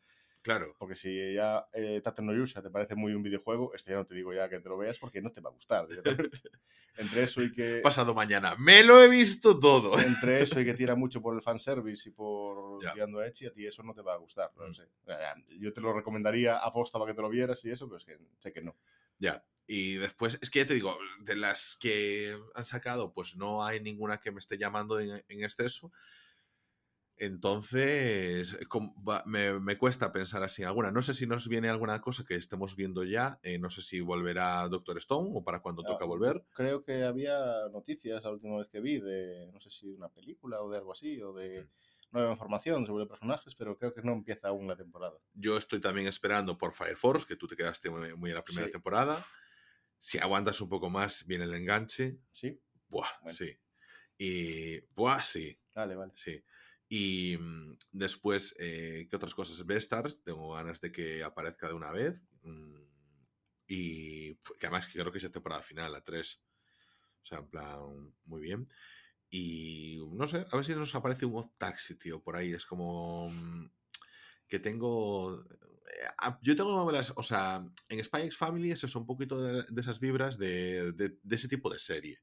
A: Claro,
B: Porque si ya eh, Tate no Yusha te parece muy un videojuego, este ya no te digo ya que te lo veas porque no te va a gustar. <laughs> Entre eso y que...
A: pasado mañana, me lo he visto todo.
B: Entre <laughs> eso y que tira mucho por el fanservice y por
A: Ya.
B: tirando a Echi, a ti eso no te va a gustar. No
A: Mm.
B: sé. Yo te lo recomendaría aposta para que te lo vieras y eso, pero es que sé que no.
A: Ya. Y después, es que ya te digo, de las que han sacado, pues no hay ninguna que me esté llamando en, en exceso. Entonces, va- me, me cuesta pensar así alguna. No sé si nos viene alguna cosa que estemos viendo ya. eh, no sé si volverá Doctor Stone o para cuando toca
B: Ah,
A: volver.
B: Creo que había noticias la última vez que vi de, no sé si de una película o de algo así, o de
A: Mm.
B: nueva información sobre personajes, pero creo que no empieza aún la temporada.
A: Yo estoy también esperando por Fire Force, que tú te quedaste muy, muy en la primera
B: Sí.
A: temporada. Si aguantas un poco más, viene el enganche.
B: ¿Sí?
A: Buah,
B: Bueno.
A: sí. Y, buah, sí.
B: Vale, vale.
A: Sí. Y mm, después, eh, ¿qué otras cosas? Bestars, tengo ganas de que aparezca de una vez. mm, y que además creo que es la temporada final, la 3. O sea, en plan, muy bien. Y no sé, a ver si nos aparece un Odd Taxi, tío, por ahí. Es como mm, que tengo... eh, Yo tengo las... O sea, en Spy X Family es eso, un poquito de, esas vibras de- de ese tipo de serie.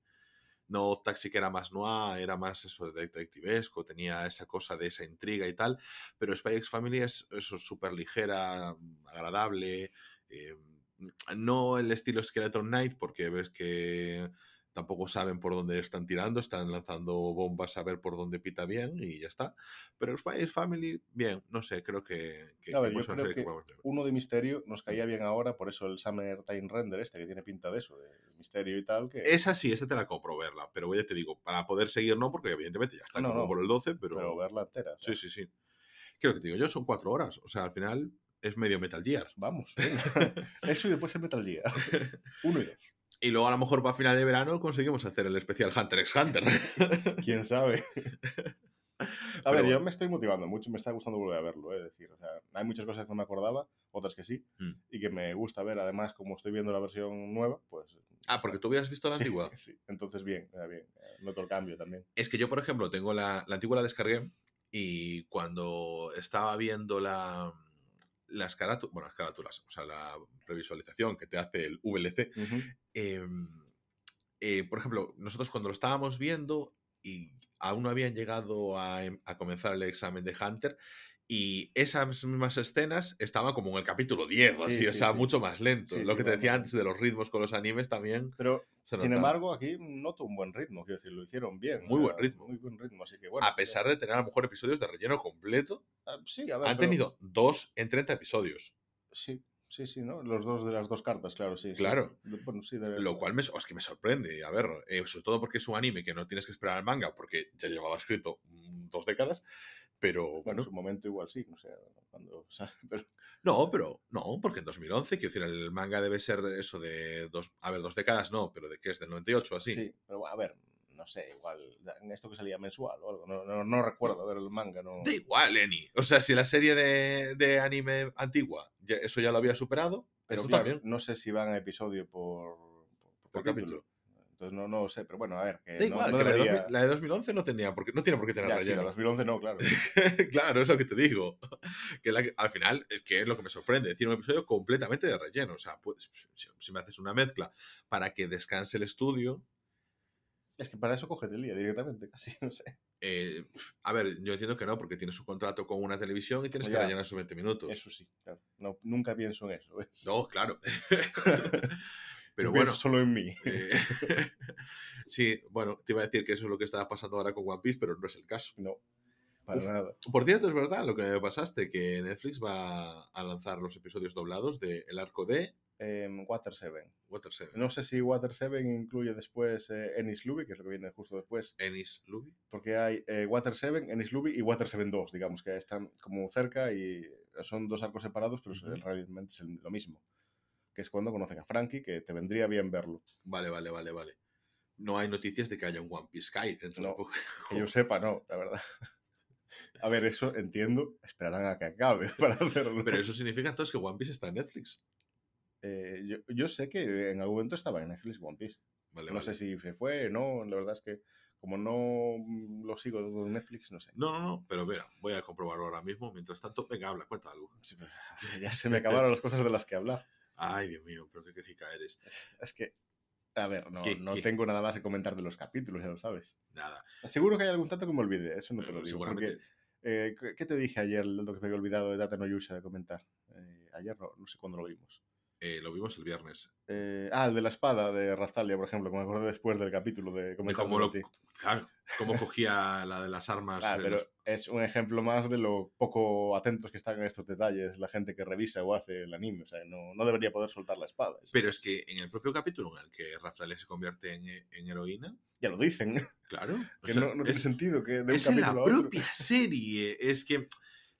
A: No Taxi que era más noir, era más eso de detectivesco, tenía esa cosa de esa intriga y tal, pero Spy X Family es eso súper ligera, agradable, eh, no el estilo Skeleton Knight, porque ves que tampoco saben por dónde están tirando, están lanzando bombas a ver por dónde pita bien y ya está. Pero Spy Family, bien, no sé, creo que... que-
B: A ver,
A: que
B: yo
A: puede ser una
B: creo
A: serie
B: que
A: podemos ver.
B: uno de misterio nos caía bien ahora, por eso el Summer Time Render este, que tiene pinta de eso, de misterio y tal, que...
A: Esa sí, esa te la compro verla, pero ya te digo, para poder seguir no, porque evidentemente ya está
B: No,
A: como
B: no,
A: por el 12, pero...
B: pero verla entera. o sea,
A: Sí, sí, sí. Creo que te digo yo, son cuatro horas. O sea, al final es medio Metal Gear.
B: Vamos, <laughs> <laughs> eso y después el Metal Gear. <laughs> Uno y dos.
A: Y luego a lo mejor para final de verano conseguimos hacer el especial Hunter x Hunter. <laughs>
B: ¿Quién sabe? <laughs> A
A: Pero
B: ver, yo me estoy motivando mucho, me está gustando volver a verlo, es decir, o sea, hay muchas cosas que no me acordaba, otras que sí,
A: Mm.
B: y que me gusta ver, además, como estoy viendo la versión nueva, pues...
A: Ah, porque tú habías visto la <laughs>
B: sí,
A: antigua.
B: Sí, entonces bien, eh, bien, eh, noto el cambio también.
A: Es que yo, por ejemplo, tengo la, la antigua la descargué y cuando estaba viendo la, las carátulas, bueno, las carátulas, o sea, la previsualización que te hace el VLC,
B: Ujú.
A: eh, eh, por ejemplo, nosotros cuando lo estábamos viendo y aún no habían llegado a, em- a comenzar el examen de Hunter y esas mismas escenas estaban como en el capítulo 10 o
B: Sí,
A: así, o sea,
B: sí.
A: mucho más lento.
B: Sí,
A: Lo que te decía antes de los ritmos con los animes también.
B: Pero,
A: se
B: sin embargo, aquí noto un buen ritmo, quiero decir, lo hicieron bien.
A: Muy buen ritmo.
B: Muy buen ritmo, así que bueno.
A: a pesar de tener a lo mejor episodios de relleno completo,
B: Ah, Sí, a ver,
A: han
B: pero-
A: tenido dos en 30 episodios.
B: Sí, Sí, sí, ¿no? Los dos de las dos cartas, claro, sí. sí.
A: Claro.
B: Bueno, sí, de-
A: Lo cual me, oh, es que me sorprende. A ver, eh, sobre todo porque es un anime que no tienes que esperar al manga, porque ya llevaba escrito mm, dos décadas. Pero
B: Bueno,
A: bueno,
B: en su momento igual sí, no sé, <laughs> cuando... o sea, pero,
A: no, pero no, porque en 2011, quiero decir, el manga debe ser eso de dos, a ver, dos décadas no, pero de que es del 98 así.
B: sí. pero bueno, a ver, no sé, igual, esto que salía mensual o algo, no, no, no recuerdo ver el manga, no...
A: Da igual, Eni. O sea, si la serie de, de anime antigua, ya- eso ya lo había superado,
B: Pero
A: esto
B: claro,
A: también.
B: no sé si van a episodio por, por,
A: Por
B: capítulo.
A: capítulo.
B: Entonces no, no lo sé, pero bueno, a ver, que
A: Da
B: no,
A: igual,
B: no
A: que la, de
B: debería...
A: 2000 la de 2011 no, tenía por qué- no tiene por qué tener
B: Ya, sí, la
A: relleno.
B: 2011 no, claro. <laughs>
A: claro, es lo que te digo. <laughs> Que la que- al final es que es lo que me sorprende, decir un episodio completamente de relleno. O sea, pues, si, si me haces una mezcla para que descanse el estudio,
B: Es que para eso cógete el día directamente, <laughs> casi, no sé.
A: eh, a ver, yo entiendo que no, porque tienes un contrato con una televisión y tienes que rellenar sus 20 minutos.
B: Eso sí, claro. No, nunca pienso en eso. ¿ves?
A: No, claro. Pero bueno,
B: solo en mí.
A: eh, <laughs> sí, bueno, te iba a decir que eso es lo que estaba pasando ahora con One Piece, pero no es el caso.
B: No, para
A: Uf.
B: nada.
A: Por cierto, es verdad lo que me pasaste, que Netflix va a lanzar los episodios doblados del el arco de
B: Em, Water 7.
A: Water Seven.
B: No sé si Water 7 incluye después eh, Ennis Lobby, que es lo que viene justo después,
A: Ennis Lubby.
B: porque hay eh, Water 7, Ennis Lobby y Water 7 2, digamos, que están como cerca y son dos arcos separados, pero
A: Ujú.
B: realmente es el- lo mismo. Que es cuando conocen a Frankie, que te vendría bien verlo.
A: Vale, vale, vale, vale. No hay noticias de que haya un One Piece Kai dentro de poco. <laughs>
B: Que yo sepa, no, la verdad. <laughs> A ver, eso entiendo, esperarán a que acabe <laughs> para hacerlo.
A: Pero eso significa entonces que One Piece está en Netflix.
B: Eh, yo, yo sé que en algún momento estaba en Netflix One Piece.
A: Vale,
B: no
A: vale.
B: sé si se fue, no, la verdad es que como no lo sigo todo en Netflix, no sé.
A: No, no, no, pero mira, voy a comprobarlo ahora mismo. Mientras tanto, venga, habla, cuenta algo.
B: Sí, pues, Ya se me acabaron las cosas de las que hablar.
A: Ay, Dios mío, pero qué quejica eres.
B: Es que, a ver, no,
A: ¿Qué-
B: no
A: qué?
B: tengo nada más que comentar de los capítulos, ya lo sabes.
A: Nada.
B: Seguro que hay algún tanto que me olvide, eso no te lo digo.
A: seguramente.
B: Porque, eh, ¿qué- ¿Qué te dije ayer, lo que me había olvidado de Data no Yusha de comentar? Eh, ayer no, no sé cuándo lo vimos.
A: Eh, lo vimos el viernes.
B: Eh, ah, el de la espada de Rastalia, por ejemplo, que me acuerdo después del capítulo de
A: De cómo lo, claro, cómo cogía la de las armas.
B: Ah,
A: eh,
B: pero
A: los-
B: es un ejemplo más de lo poco atentos que están en estos detalles la gente que revisa o hace el anime. O sea, no, no debería poder soltar la espada. Es-
A: Pero es que en el propio capítulo en el que Raftalia se convierte en, en heroína,
B: Ya lo dicen,
A: claro. <laughs> o
B: que
A: sea,
B: no, no tiene
A: es-
B: sentido que de un
A: es en la propia serie. Es que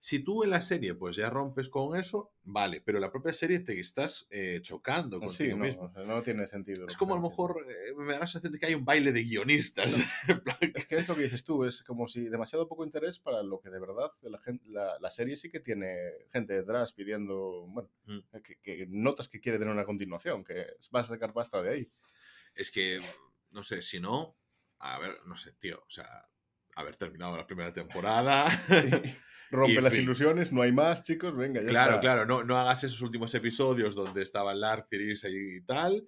A: si tú en la serie pues ya rompes con eso, vale, pero la propia serie te estás eh, chocando
B: Sí,
A: contigo
B: no,
A: mismo.
B: o sea, no tiene sentido. lo
A: Es como a lo mejor eh, me da la sensación de que hay un baile de guionistas. <laughs>
B: Es que es lo que dices tú, es como si demasiado poco interés para lo que de verdad la, gente, la, la serie sí que tiene gente detrás pidiendo, bueno,
A: Mm.
B: que, que notas que quiere tener una continuación, que vas a sacar pasta de ahí.
A: es que, no sé, si no, a ver, no sé, tío, o sea, haber terminado la primera temporada. <laughs>
B: Rompe las
A: fin.
B: ilusiones, no hay más, chicos, venga, ya
A: claro,
B: está.
A: claro, no, no hagas esos últimos episodios donde estaba ahí y tal.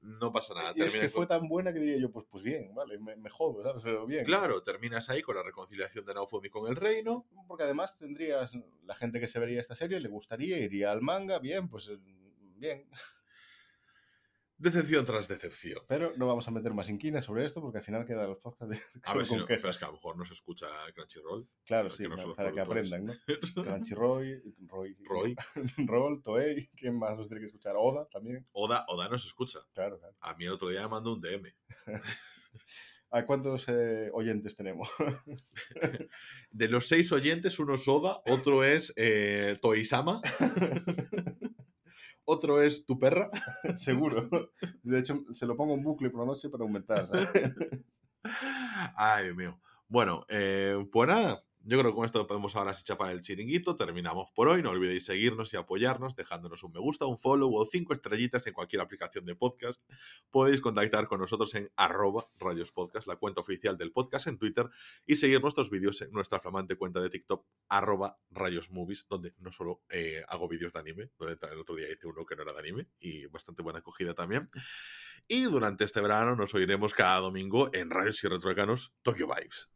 A: No pasa nada.
B: Y es que fue tan buena que diría yo, pues, pues bien, vale, me, me jodo, ¿sabes? Pero bien.
A: Claro, terminas ahí con la reconciliación de Naofumi con el reino.
B: Porque además tendrías, la gente que se vería esta serie le gustaría, iría al manga, bien, pues eh, bien.
A: Decepción tras decepción.
B: Pero no vamos a meter más inquinas sobre esto porque al final quedan los podcasts de,
A: A ver <laughs> si no, pero es que a lo mejor no se escucha Crunchyroll.
B: Claro, sí,
A: que no
B: para, que aprendan, ¿no? <laughs> Crunchyroll, Roy,
A: Roy. <laughs>
B: Roll, Toei, ¿quién más nos tiene que escuchar? Oda también,
A: Oda, Oda no se escucha.
B: claro, claro.
A: A mí el otro día me mandó un DM.
B: ¿A cuántos eh, oyentes tenemos?
A: De los seis oyentes, uno es Oda, otro es eh, Toisama, otro es tu perra. <laughs>
B: Seguro. De hecho, se lo pongo en bucle por la noche para aumentar, ¿sabes? <laughs>
A: Ay, Dios mío. Bueno, eh, pues nada. Yo creo que con esto podemos ahora sí chapar el chiringuito. Terminamos por hoy. No olvidéis seguirnos y apoyarnos dejándonos un me gusta, un follow o cinco estrellitas en cualquier aplicación de podcast. Podéis contactar con nosotros en arroba rayos podcast, la cuenta oficial del podcast en Twitter, y seguir nuestros vídeos en nuestra flamante cuenta de TikTok, arroba rayos movies, donde no solo eh, hago vídeos de anime, donde el otro día hice uno que no era de anime y bastante buena acogida también. Y durante este verano nos oiremos cada domingo en Rayos y Retroecanos Tokyo Vibes.